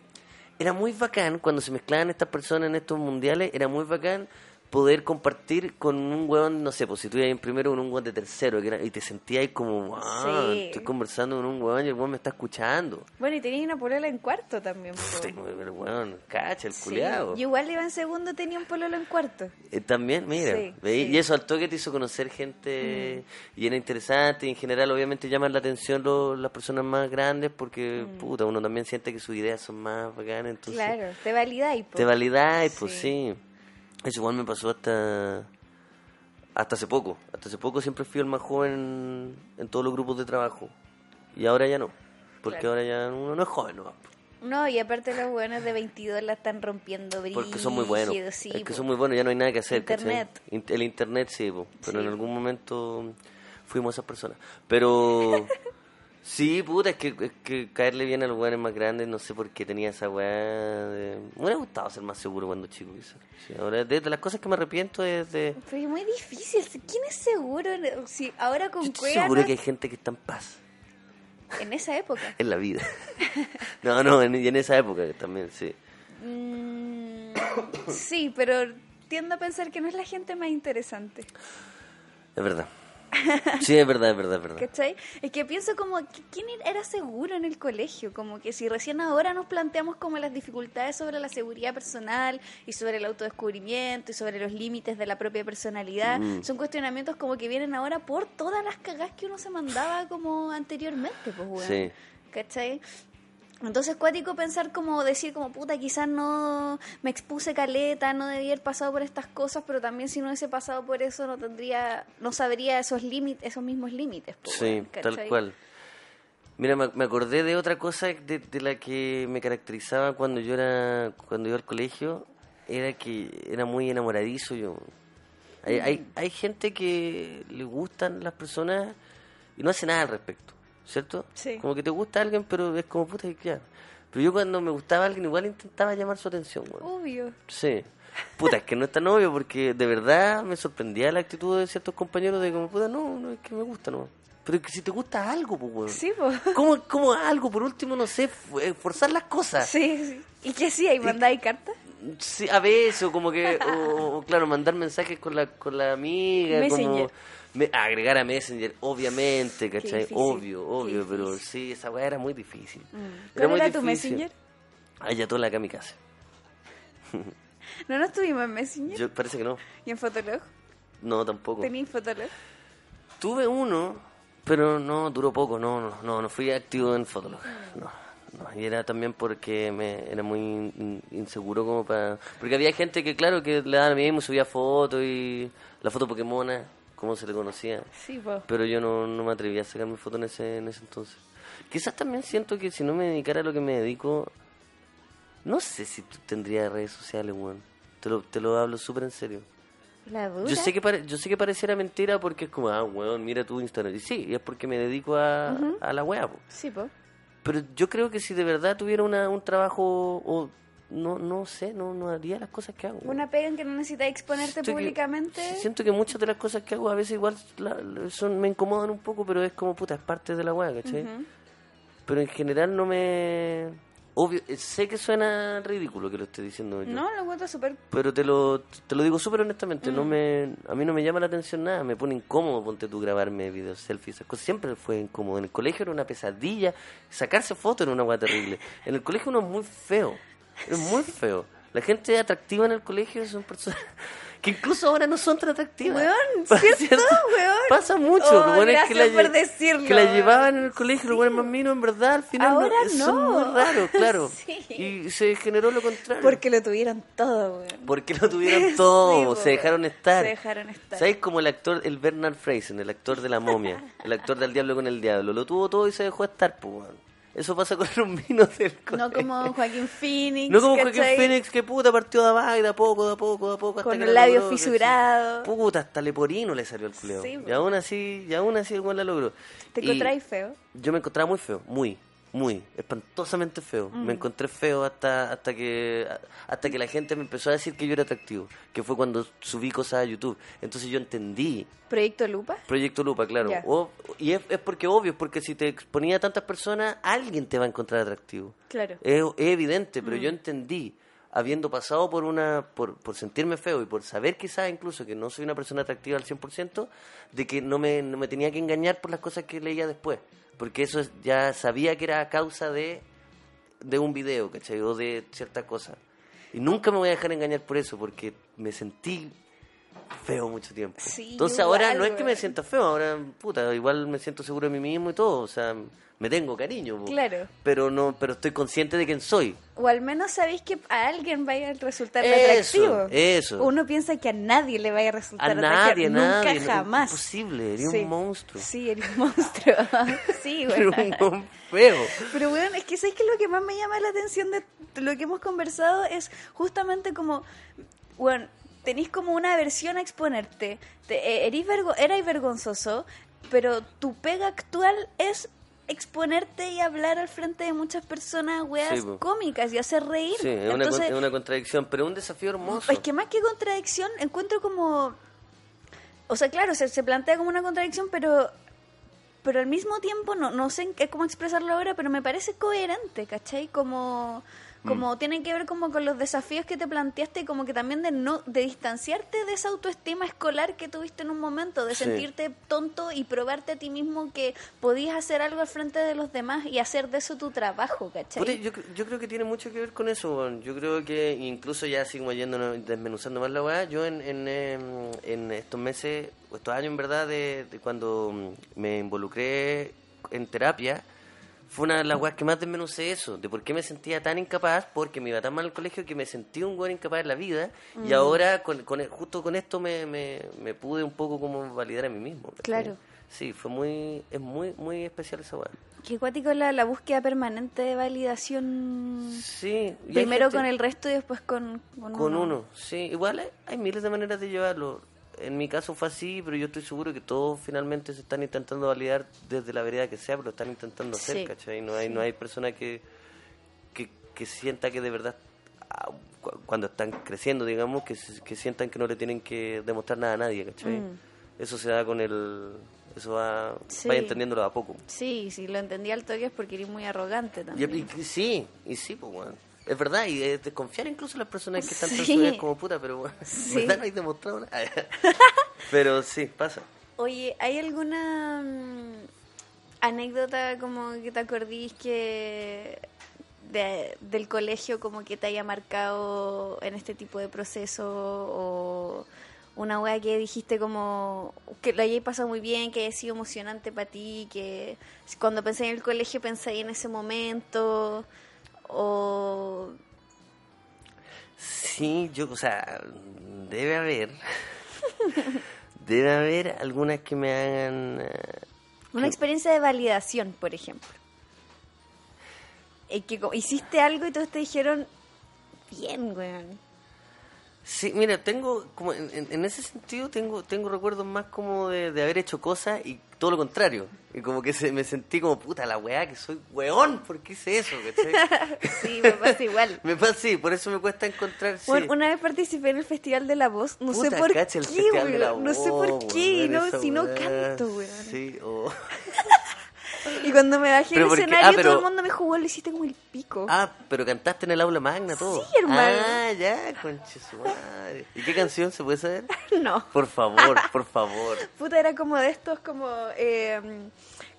era muy bacán cuando se mezclaban estas personas en estos mundiales, era muy bacán poder compartir con un hueón, no sé, pues si tú ibas en primero con un hueón de tercero que era- y te sentías ahí como,
Sí.
estoy conversando con un hueón y el hueón me está escuchando.
Bueno, y tenía una polola en cuarto también. po.
Puta, el hueón, cacha, el
Sí.
culiado.
Yo igual iba en segundo, tenía un pololo en cuarto.
Eh, también, mira.
Mm.
y eso al toque te hizo conocer gente y era interesante y en general obviamente llaman la atención lo- las personas más grandes porque puta, uno también siente que sus ideas son más bacanas, entonces
Mm. claro, te validáis.
te validáis, pues
Sí.
Eso igual me pasó hasta hasta hace poco, hasta hace poco siempre fui el más joven en, todos los grupos de trabajo y ahora ya no, porque
Claro.
ahora ya uno no es joven, ¿no?
No, y aparte los buenos de 22 la están rompiendo brígido.
Porque son muy buenos.
Sí,
es que son muy buenos, ya no hay nada que hacer.
Internet.
In- El internet sí, po, pero
Sí.
en algún momento fuimos esas personas. Pero sí, puta, es que, es que caerle bien a los weones más grandes, no sé por qué tenía esa weá. De... Me hubiera gustado ser más seguro cuando chico, quizás. Sí, ahora, de, de las cosas que me arrepiento es de.
Pero es muy difícil. ¿Quién es seguro? Si ahora con
Yo estoy seguro que hay gente que está en paz
en esa época.
en la vida. no, no, en, y en esa época también, sí.
Mm, sí, pero tiendo a pensar que no es la gente más interesante.
Es verdad. Sí, es verdad, es verdad, es verdad.
¿Cachai? Es que pienso como, que ¿quién era seguro en el colegio? Como que si recién ahora nos planteamos como las dificultades sobre la seguridad personal y sobre el autodescubrimiento y sobre los límites de la propia personalidad,
Mm.
son cuestionamientos como que vienen ahora por todas las cagás que uno se mandaba como anteriormente, pues, weón.
Sí.
¿Cachai? Entonces, cuático pensar como decir como puta, quizás no me expuse caleta, no debía haber pasado por estas cosas, pero también si no hubiese pasado por eso no tendría, no sabría esos límites, esos mismos límites. po,
Sí, tal cual. Mira, me, acordé de otra cosa de, de la que me caracterizaba cuando yo era cuando iba al colegio, era que era muy enamoradizo yo. Hay, hay, hay gente que le gustan las personas y no hace nada al respecto, ¿cierto?
Sí.
Como que te gusta alguien, pero es como puta que. Pero yo cuando me gustaba alguien igual intentaba llamar su atención, weón.
Obvio.
Sí. Puta, es que no es tan obvio porque de verdad me sorprendía la actitud de ciertos compañeros de como, puta, no, no es que me gusta, no. Pero es que si te gusta algo, pues.
Sí, po.
¿Cómo, cómo algo? Por último, no sé, eh, forzar las cosas.
Sí, sí. ¿Y qué hacía? ¿Y mandáis cartas?
Sí, a veces, o como que, o, claro, mandar mensajes con la, con la amiga, como me- agregar a Messenger, obviamente, ¿cachai? Obvio, obvio, pero sí, esa weá era muy difícil.
¿Cuál
muy
era tu
difícil.
Messenger?
Kamikaze.
¿No nos tuvimos en Messenger?
Yo, parece que no.
¿Y en Fotolog?
No, tampoco.
¿Tenías Fotolog?
Tuve uno, pero no duró poco, no, no, no, no fui activo en Fotolog. No, no, y era también porque me era muy in- inseguro como para... Porque había gente que, claro, que le daba lo mismo, subía fotos y la foto Pokémona, como se le conocía.
Sí, po.
Pero yo no, no me atrevía a sacar mi foto en ese, en ese entonces. Quizás también siento que si no me dedicara a lo que me dedico, no sé si tendría redes sociales, weón. Te lo, te lo hablo súper en serio.
La dura.
Yo sé que pare- yo sé que pareciera mentira porque es como, ah, weón, mira tu Instagram. Y sí, y es porque me dedico a, a la weá, po.
Sí, po.
Pero yo creo que si de verdad tuviera una, un trabajo, o no no sé, no, no haría las cosas que hago.
Una pega en que no necesitas exponerte
Siento
públicamente.
siento que muchas de las cosas que hago a veces igual la- son, me incomodan un poco, pero es como, puta, es parte de la weá, ¿cachai? Pero en general no me... Obvio, eh, sé que suena ridículo que lo esté diciendo yo.
No, lo encuentro súper...
Pero te lo, te lo digo súper honestamente,
Mm.
no me, a mí no me llama la atención nada, me pone incómodo, ponte tú grabarme videos, selfies, esas cosas, siempre fue incómodo. En el colegio era una pesadilla, sacarse fotos era una hueá terrible. En el colegio uno es muy feo, es muy feo. La gente atractiva en el colegio son personas que incluso ahora no son tan atractivas.
Weón,
Pasa-
¿cierto, weón?
Pasa mucho,
Oh,
los weones que la,
por
lle-
decirlo,
que la llevaban en el colegio, los buenos más minos, en verdad, al final
Ahora
son
no.
muy raros, claro.
Sí.
Y se generó lo contrario.
Porque lo tuvieron todo, weón.
Porque lo tuvieron todo,
Sí,
se dejaron estar.
Se dejaron estar.
¿Sabes? Como el actor, el Bernard Fraser, el actor de la momia, el actor del diablo con el diablo. Lo tuvo todo y se dejó estar, pues, weón. Eso pasa con los minos del
No como Joaquín Phoenix.
No como Joaquín
¿cachai?
Phoenix, que puta partió de abajo y de a poco, de a poco, de a poco. Hasta
Con el
la
labio
logró, ¿cachai?
fisurado.
Puta, hasta leporino le salió el culeo.
Sí,
y aún así, y aún así weón la logró.
¿Te encontráis feo?
Yo me encontraba muy feo, muy. Muy, espantosamente feo.
Mm.
Me encontré feo hasta hasta que hasta que la gente me empezó a decir que yo era atractivo, que fue cuando subí cosas a YouTube. Entonces yo entendí
¿Proyecto Lupa?
Proyecto Lupa, claro. O- y es, es porque obvio, es porque si te exponía a tantas personas, alguien te va a encontrar atractivo.
Claro.
Es, es evidente,
Mm.
pero yo entendí, habiendo pasado por una, por, por sentirme feo y por saber quizás incluso que no soy una persona atractiva al 100%, de que no me, no me tenía que engañar por las cosas que leía después. Porque eso es- ya sabía que era a causa de, de un video, ¿cachai? O de ciertas cosas. Y nunca me voy a dejar engañar por eso, porque me sentí feo mucho tiempo.
Sí,
Entonces
igual,
ahora no es que me sienta feo, ahora, puta, igual me siento seguro de mí mismo y todo, o sea, me tengo cariño.
Claro.
Pero no, pero estoy consciente de quién soy.
O al menos sabéis que a alguien vaya a resultar
Eso,
atractivo.
eso.
Uno piensa que a nadie le vaya a resultar
A nadie,
atractivo.
nadie.
Nunca
no,
jamás.
Imposible, eres
Sí.
un monstruo.
Sí, eres un monstruo. sí,
Eres
güey.
un feo.
Pero bueno, es que ¿sabes que lo que más me llama la atención de lo que hemos conversado es justamente como, bueno, tenéis como una aversión a exponerte. Te, eh, erís vergo, erais vergonzoso, pero tu pega actual es exponerte y hablar al frente de muchas personas, weas
Sí,
cómicas y hacer reír.
Sí, es una,
Entonces,
con- es una contradicción, pero un desafío hermoso.
es que más que contradicción, encuentro como. O sea, claro, se, se plantea como una contradicción, pero. Pero al mismo tiempo, no, no sé en qué- cómo expresarlo ahora, pero me parece coherente, ¿cachai? Como. Como
Mm.
tiene que ver como con los desafíos que te planteaste y como que también de no de distanciarte de esa autoestima escolar que tuviste en un momento, de
Sí.
sentirte tonto y probarte a ti mismo que podías hacer algo al frente de los demás y hacer de eso tu trabajo, ¿cachai?
Yo, yo creo que tiene mucho que ver con eso. Yo creo que incluso ya así como yéndonos, desmenuzando más la weá, yo en, en, em, en estos meses, o estos años en verdad, de, de cuando me involucré en terapia, fue una de las weas que más desmenucé eso, de por qué me sentía tan incapaz, porque me iba tan mal al colegio que me sentí un weón incapaz en la vida,
Mm.
y ahora con, con- justo con esto me, me, me pude un poco como validar a mí mismo.
Claro.
Sí, fue muy, es muy, muy especial esa weá.
Qué cuático la, la búsqueda permanente de validación.
Sí.
Primero
gente-
con el resto y después con, con,
Con uno, sí. Igual hay, hay miles de maneras de llevarlo. En mi caso fue así, pero yo estoy seguro que todos finalmente se están intentando validar desde la vereda que sea, pero lo están intentando hacer,
Sí,
¿cachai? No hay, no hay persona que, que, que sienta que de verdad, ah, cu- cuando están creciendo, digamos, que, que sientan que no le tienen que demostrar nada a nadie, ¿cachai?
Mm.
Eso se da con el... Eso va,
Sí.
vaya entendiéndolo a poco.
Sí, sí, lo entendí al toque es porque eres muy arrogante también.
y- y sí, y sí, pues, bueno. Es verdad, y es de confiar incluso en las personas que están
Sí.
como puta, pero bueno,
Sí.
¿verdad? No hay demostrado nada. pero sí, pasa.
Oye, ¿hay alguna mm, anécdota como que te acordís que de- del colegio como que te haya marcado en este tipo de proceso o una wea que dijiste como que lo hayáis pasado muy bien, que haya sido emocionante para ti, que cuando pensé en el colegio pensé en ese momento o
Sí, yo, o sea, debe haber. debe haber algunas que me hagan. eh,
una experiencia de validación, por ejemplo. Y que hiciste algo y todos te dijeron, bien, weón.
Sí, mira, tengo, como en, en- ese sentido, tengo tengo recuerdos más como de, de haber hecho cosas y todo lo contrario. Y como que se, me sentí como, puta, la weá, que soy weón, ¿por qué hice eso?
Sí, me pasa igual.
me pasa, sí, por eso me cuesta encontrar. Sí.
Bueno, una vez participé en el Festival de la Voz, no sé
Puta,
por
cacha, el
qué,
Festival de la
weón, no sé por qué, no, si no canto, weón.
Sí, oh.
Y cuando me bajé escenario,
ah, pero-
todo el mundo me jugó, lo hiciste como el pico.
Ah, pero cantaste en el aula magna todo.
Sí, hermano.
Ah, ya, conche su madre. ¿Y qué canción se puede saber?
No,
Por favor, por favor.
puta, era como de estos, como, eh,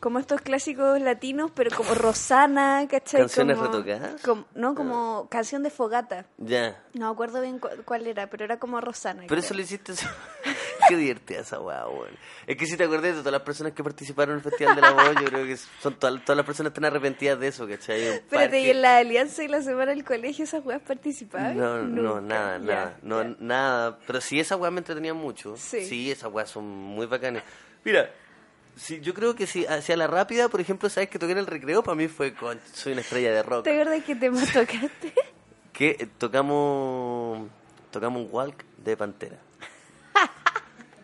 como estos clásicos latinos, pero como Rosana, ¿cachai?
¿Canciones
Como-
retocadas?
como- no, como canción de fogata.
Ya.
No me acuerdo bien cu- cuál era, pero era como Rosana.
Pero
creo.
eso lo hiciste. Qué divertida esa weá, weón. Es que si te acordás de todas las personas que participaron en el Festival de la Voz, yo creo que son todas, todas las personas están arrepentidas de eso, ¿cachai?
Espérate, ¿y en la alianza y la semana del colegio esas weas participaban?
No, no, nada, nada, no, nada. Pero sí, esas weas me entretenían mucho.
Sí.
esas weas son muy bacanas. Mira, sí, yo creo que si hacia la rápida, por ejemplo, sabes que toqué en el recreo, para mí fue con soy una estrella de rock.
¿Te acuerdas que tema tocaste?
Que eh, tocamos tocamos un walk de Pantera.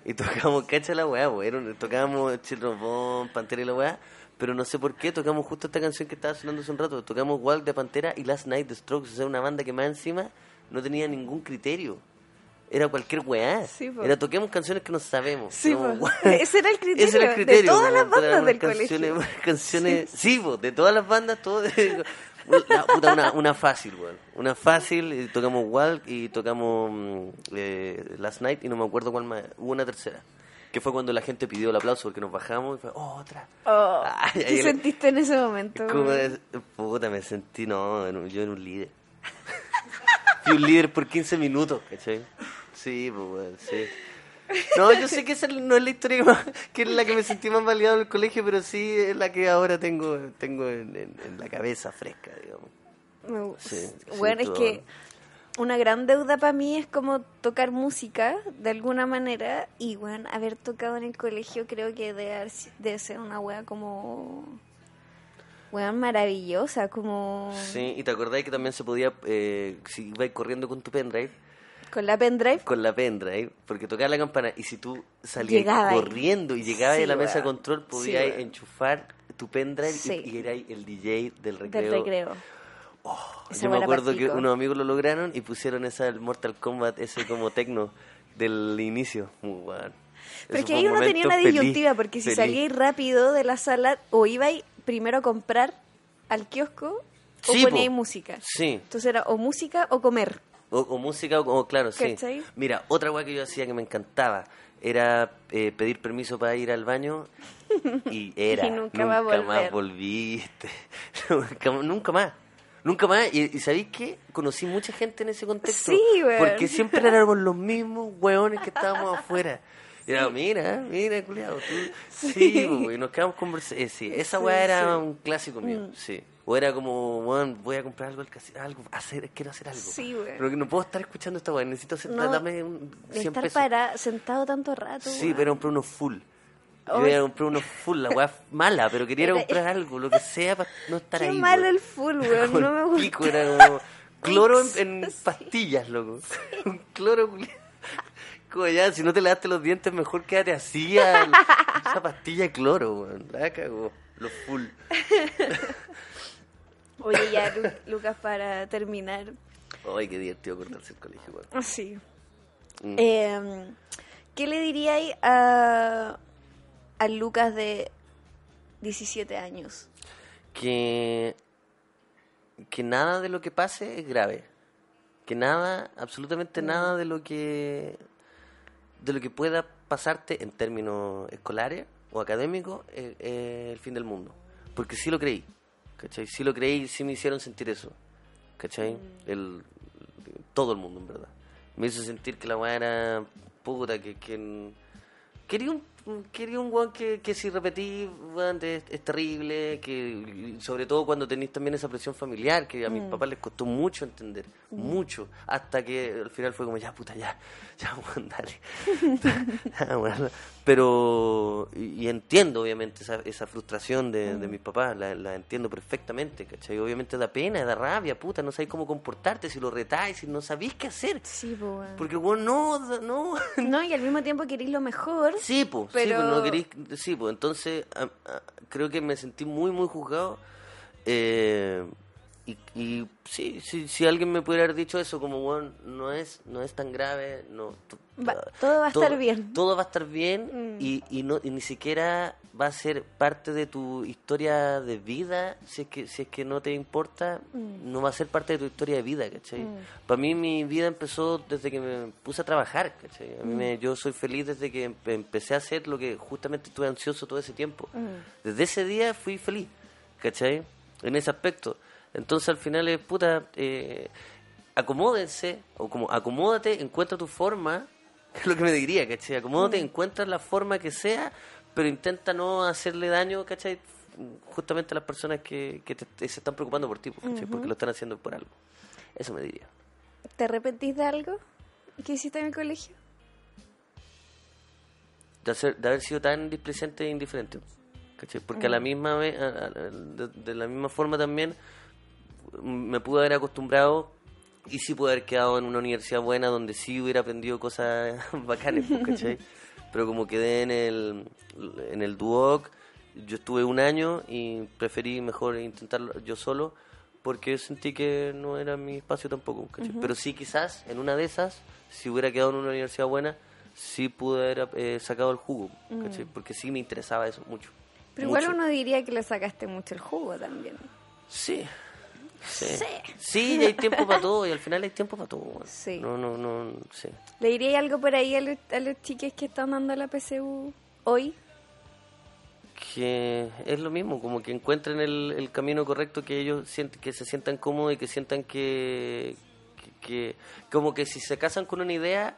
Y tocamos, cacha la weá, weón. Tocábamos Bone, Pantera y la weá. pero no sé por qué tocamos justo esta canción que estaba sonando hace un rato. Tocamos Walk de Pantera y Last Night The Strokes, o sea, una banda que más encima no tenía ningún criterio. Era cualquier weá.
Sí,
era toquemos canciones que no sabemos.
Sí,
Como.
Ese era el criterio,
Ese era el
de todas las
como,
bandas del
canciones,
colegio.
canciones, sí, po, de todas las bandas, todo. Una, puta, una, una fácil, weón. Una fácil, y tocamos Walk y tocamos mm, eh, Last Night y no me acuerdo cuál más. Hubo una tercera. Que fue cuando la gente pidió el aplauso porque nos bajamos y fue, oh, otra.
Oh,
Ay,
¿Qué sentiste en ese momento?
Como puta, me sentí, no, yo era un líder. Fui un líder por 15 minutos, ¿cachai? Sí, pues, weón, sí. No, yo sé que esa no es la historia que, más- que es la que me sentí más validado en el colegio, pero sí es la que ahora tengo tengo en, en- en la cabeza fresca, digamos.
Me gu-
Sí,
bueno, es
todo.
que una gran deuda para mí es como tocar música de alguna manera y bueno, haber tocado en el colegio creo que debe ser una wea como wea maravillosa, como
Sí, y te acordáis que también se podía, eh, si ibais corriendo con tu pendrive,
con la pendrive.
con la pendrive, porque tocaba la campana y si tú salías
Llegaba ahí.
corriendo y llegabas
Sí,
a la mesa de control, podías enchufar tu pendrive y-
Sí.
y, erais el DJ del recreo.
Del recreo. Esa
Yo me acuerdo que unos amigos lo lograron y pusieron esa el Mortal Kombat, ese como tecno del inicio. Muy bueno.
Pero que ahí
un
uno tenía una
feliz,
disyuntiva, porque si
feliz.
salíais rápido de la sala, o ibais primero a comprar al kiosco, o
Sí, po.
poníais música.
Sí,
Entonces era o música o comer.
O, o música, o, o claro, sí. Mira, otra weá que yo hacía que me encantaba era eh, pedir permiso para ir al baño y era.
Y nunca más
volviste. nunca, nunca más. Nunca más. Y, y ¿sabéis qué? Conocí mucha gente en ese contexto.
Sí, weón.
Porque siempre éramos los mismos weones que estábamos afuera. Y era, mira, mira, culiado, tú. Sí, pues, y nos quedamos conversando. sí, esa
Sí,
weá era
sí. Mm.
un clásico mío, sí. O era como, weón, voy a comprar algo, algo, hacer, quiero hacer algo.
Sí, weón.
Pero que no puedo estar escuchando esta weá, necesito hacer,
No,
dame un
De
100
estar
pesos.
para, sentado tanto rato.
Sí,
weón.
pero compré unos full. Yo iba a comprar unos full, la weá mala, pero quería
Era-
comprar algo, lo que sea para no estar
Qué
ahí.
malo
weón.
el full, weón. No me gusta.
pico, era como cloro en, en pastillas, loco. Un cloro. Como ya, si no te lavaste los dientes, mejor quédate así a esa pastilla de cloro, weón. La cagó. Los full.
Oye, ya, Lu- Lucas, para terminar.
Ay, qué divertido cortarse el colegio, weón.
Así.
Mm.
Eh, ¿Qué le diríais a, a Lucas de 17 años?
que que nada de lo que pase es grave que nada absolutamente nada de lo que de lo que pueda pasarte en términos escolares o académicos es, es el fin del mundo porque sí lo creí ¿cachai? sí lo creí y sí me hicieron sentir eso ¿cachai? el, todo el mundo en verdad me hizo sentir que la weá era puta que, que Quería un, quería un weón que, que si repetí, weón, es, es terrible, que sobre todo cuando tenéis también esa presión familiar, que a mis papás les costó mucho entender, mucho, hasta que al final fue como, ya puta, ya, ya, weón, dale. Pero, y, y entiendo obviamente esa, esa frustración de, de mis papás, la, la entiendo perfectamente, ¿cachai? Obviamente da pena, da rabia, puta, no sabéis cómo comportarte, si lo retáis, si no sabéis qué hacer.
Sí, weón.
Porque, weón, no, no,
No, y al mismo tiempo queréis lo mejor.
Sí, pues,
Pero-
sí, pues, no queréis, sí, pues, entonces a- a- creo que me sentí muy, muy juzgado. eh, y, y sí, sí, si alguien me pudiera haber dicho eso, como, bueno, no es, no es tan grave, no,
Va- todo va a estar bien.
Todo va a estar bien
Mm.
y, y, no, y ni siquiera va a ser parte de tu historia de vida, si es que, si es que no te importa,
Mm.
no va a ser parte de tu historia de vida, ¿cachai? Para mí mi vida empezó desde que me puse a trabajar, ¿cachai? A mí
Mm.
me, yo soy feliz desde que empe- empecé a hacer lo que justamente estuve ansioso todo ese tiempo.
Mm.
Desde ese día fui feliz, ¿cachai? En ese aspecto. Entonces al final es, puta, eh, acomódense, o como acomódate, encuentra tu forma, que es lo que me diría, ¿cachai? Acomódate, encuentra la forma que sea, pero intenta no hacerle daño, ¿cachai? Justamente a las personas que, que te- te- se están preocupando por ti, ¿cachai? Porque lo están haciendo por algo. Eso me diría.
¿Te arrepentís de algo que hiciste en el colegio?
de, hacer- de haber sido tan displicente e indiferente. ¿cachai? Porque a la misma vez, a- a- de, de la misma forma también, me pude haber acostumbrado y sí pude haber quedado en una universidad buena donde sí hubiera aprendido cosas bacanas, pues, ¿cachai? Pero como quedé en el, en el Duoc yo estuve un año y preferí mejor intentarlo yo solo porque sentí que no era mi espacio tampoco. Pero sí quizás en una de esas, si hubiera quedado en una universidad buena, sí pude haber eh, sacado el jugo, ¿cachai? Porque sí me interesaba eso mucho.
Pero
mucho.
igual uno diría que le sacaste mucho el jugo también.
Sí. Sí.
Sí.
Hay tiempo para todo, y al final hay tiempo para todo.
Sí.
No, no, no, sí.
¿Le diría algo por ahí a los, a los chiques que están dando la PSU hoy?
que es lo mismo, como que encuentren el, el camino correcto que ellos sienten, que se sientan cómodos y que sientan que, que, que- como que si se casan con una idea,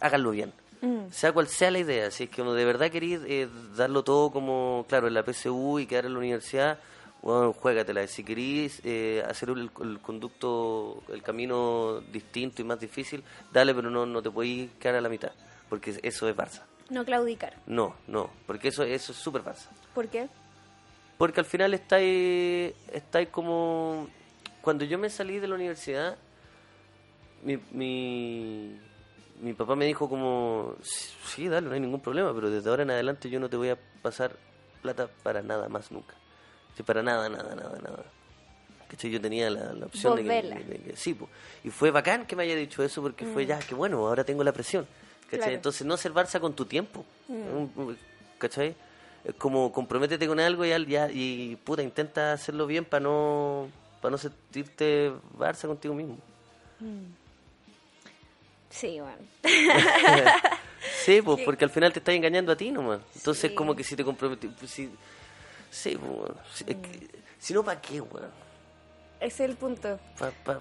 háganlo bien.
Mm.
Sea cual sea la idea, si es que uno de verdad queréis eh, darlo todo como, claro, en la PSU y quedar en la universidad, bueno, juégatela. Si queréis eh, hacer el, el conducto, el camino distinto y más difícil, dale, pero no, no te podéis quedar a la mitad, porque eso es Barça.
No claudicar.
No, no, porque eso, eso es súper Barça.
¿Por qué?
Porque al final estáis, estáis como... Cuando yo me salí de la universidad, mi, mi, mi papá me dijo como, sí, dale, no hay ningún problema, pero desde ahora en adelante yo no te voy a pasar plata para nada más nunca. Sí, para nada, nada, nada, nada. ¿Cachai? Yo tenía la, la opción de que,
Volverla.
de que- sí, po. y fue bacán que me haya dicho eso porque fue ya, que bueno, ahora tengo la presión. ¿Cachai?
Claro.
Entonces no ser Barça con tu tiempo. Un- ¿Cachai? Es como comprométete con algo y, ya, y puta, intenta hacerlo bien para no, para no sentirte Barça contigo mismo.
Sí, bueno.
Sí, pues, porque al final te estás engañando a ti nomás. Entonces, como que si te comprometes. si, sí, pues, bueno, si, es que- si no, ¿para qué, weón?
Ese es el punto.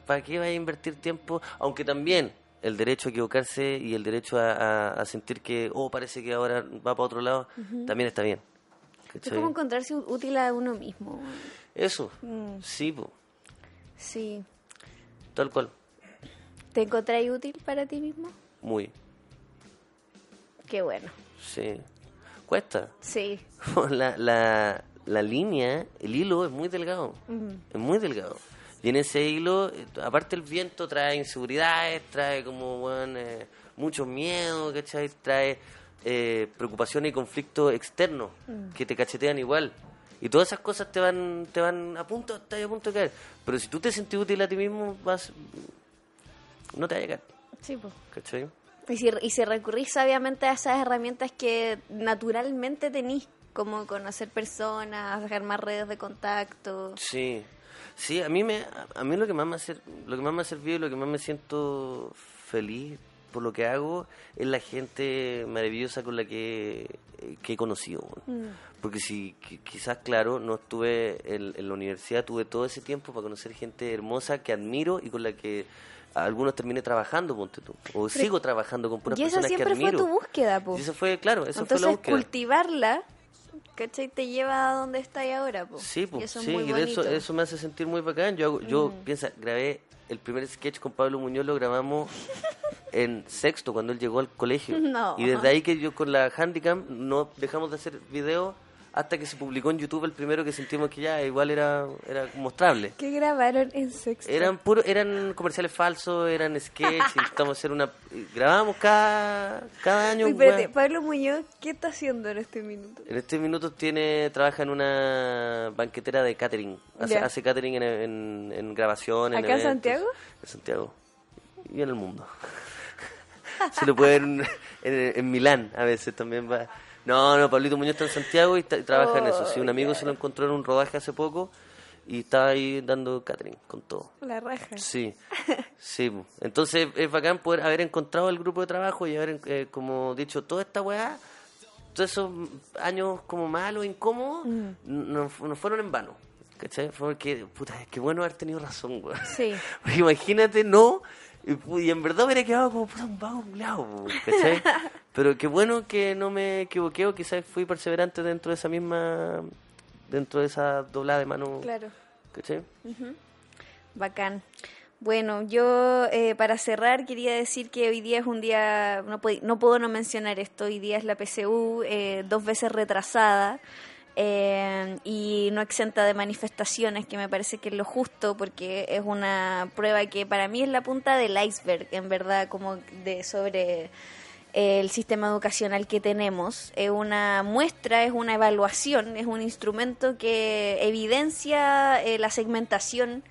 ¿Para qué vas a invertir tiempo? Aunque también el derecho a equivocarse y el derecho a, a- a sentir que, oh, parece que ahora va para otro lado, también está bien.
Es
¿Cachai?
como encontrarse útil a uno mismo.
Eso, sí, pues,
Sí.
tal cual,
¿Te encontráis útil para ti mismo?
muy,
Qué bueno.
sí. Cuesta.
Sí.
la, la, la línea, el hilo es muy delgado. Es muy delgado. Y en ese hilo, eh, aparte el viento trae inseguridades, trae como, bueno, eh, mucho miedo, ¿cachai? Trae eh, preocupaciones y conflictos externos que te cachetean igual. Y todas esas cosas te van, te van a punto, estás a punto de caer. Pero si tú te sentís útil a ti mismo, vas, no te va a llegar,
Sí, pues.
¿cachai?
Y si, y si recurrís sabiamente a esas herramientas que naturalmente tenís, como conocer personas, armar redes de contacto.
Sí, sí, a mí me, a mí lo que más me ha, lo que más me ha servido y lo que más me siento feliz por lo que hago es la gente maravillosa con la que, que he conocido. bueno. Porque si qui- quizás, claro, no estuve en, en la universidad, tuve todo ese tiempo para conocer gente hermosa que admiro y con la que a algunos terminé trabajando, ponte tú. O sigo trabajando con puras
y esa
personas que
siempre fue
admiro.
tu búsqueda, po.
Y eso fue, claro, eso
Entonces,
fue la búsqueda.
cultivarla, ¿cachai? Te lleva a donde estáis ahora, po.
Sí,
Y
pues,
eso es
sí,
muy
y de eso, eso me hace sentir muy bacán. Yo, hago- yo piensa, grabé el primer sketch con Pablo Muñoz, lo grabamos en sexto, cuando él llegó al colegio.
No.
Y desde ahí que yo con la Handicam no dejamos de hacer videos hasta que se publicó en YouTube el primero que sentimos que ya igual era, era mostrable.
¿Qué grabaron en sexto?
Eran puro, eran comerciales falsos, eran sketches, intentamos hacer una... Grabábamos cada, cada año.
Uy, espérate. Pablo Muñoz, ¿qué está haciendo en este minuto?
En este minuto tiene, trabaja en una banquetera de catering. Hace, hace catering en, en, en grabación.
¿Acá en
eventos.
Santiago?
En Santiago. Y en el mundo. Se lo puede ver en, en- en Milán a veces también va. No, no, Pablito Muñoz está en Santiago y, está- y trabaja en eso. Sí, un amigo se lo encontró en un rodaje hace poco y está ahí dando catering con todo.
La raja.
Sí, sí. Entonces es bacán poder haber encontrado el grupo de trabajo y haber, eh, como dicho, toda esta weá, todos esos años como malos, incómodos, no, no fueron en vano. ¿Cachai? Porque, puta, qué bueno haber tenido razón, weón.
Sí.
Porque imagínate, no, y, en verdad hubiera quedado como puta, un vago po, ¿cachai? Pero qué bueno que no me equivoqué o quizás fui perseverante dentro de esa misma, dentro de esa doblada de mano,
Claro.
¿cachai?
Bacán. Bueno, yo eh, para cerrar quería decir que hoy día es un día, no, puedo- no puedo no mencionar esto, hoy día es la PCU eh, dos veces retrasada eh, y no exenta de manifestaciones, que me parece que es lo justo porque es una prueba que para mí es la punta del iceberg, en verdad, como de sobre el sistema educacional que tenemos. Es una muestra, es una evaluación, es un instrumento que evidencia eh, la segmentación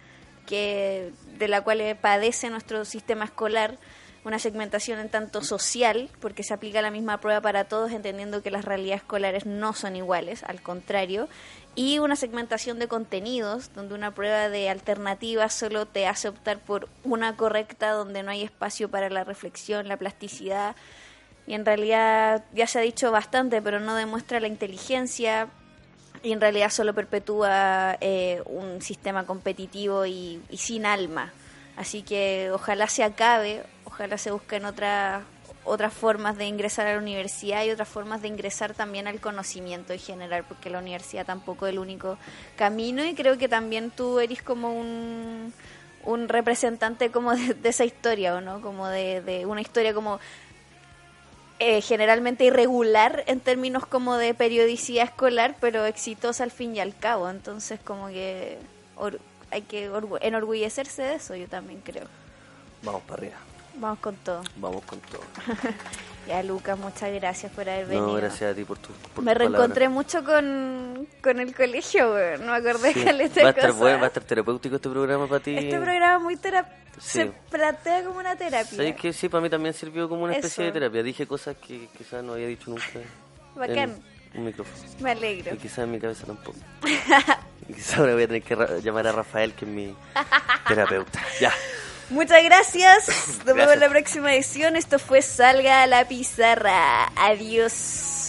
que de la cual padece nuestro sistema escolar, una segmentación en tanto social, porque se aplica la misma prueba para todos, entendiendo que las realidades escolares no son iguales, al contrario, y una segmentación de contenidos, donde una prueba de alternativas solo te hace optar por una correcta, donde no hay espacio para la reflexión, la plasticidad, y en realidad ya se ha dicho bastante, pero no demuestra la inteligencia y en realidad solo perpetúa eh, un sistema competitivo y, y, sin alma. Así que ojalá se acabe, ojalá se busquen otras otras formas de ingresar a la universidad y otras formas de ingresar también al conocimiento en general, porque la universidad tampoco es el único camino y creo que también tú eres como un, un representante como de, de esa historia, ¿o no? Como de, de una historia como eh, generalmente irregular en términos como de periodicidad escolar, pero exitosa al fin y al cabo. Entonces, como que hay que enorgullecerse de eso, yo también creo.
Vamos para arriba.
Vamos con todo.
Vamos con todo.
ya, Lucas, muchas gracias por haber venido.
No, gracias a ti por tu por
Me
tus
reencontré
palabras.
mucho con, con el colegio, güey. No me acordé
Sí.
le
va, a estar bueno, va a estar terapéutico este programa para ti.
Este programa muy terapéutico.
Sí.
Se plantea como una terapia.
¿Sabes que Sí, para mí también sirvió como una especie
Eso.
de terapia. Dije cosas que quizás no había dicho nunca.
Bacán.
En un micrófono.
Me alegro.
Y quizás en mi cabeza tampoco. y quizás ahora voy a tener que llamar a Rafael, que es mi terapeuta. Ya.
Muchas gracias. Nos vemos en la próxima edición. Esto fue Salga a la Pizarra. Adiós.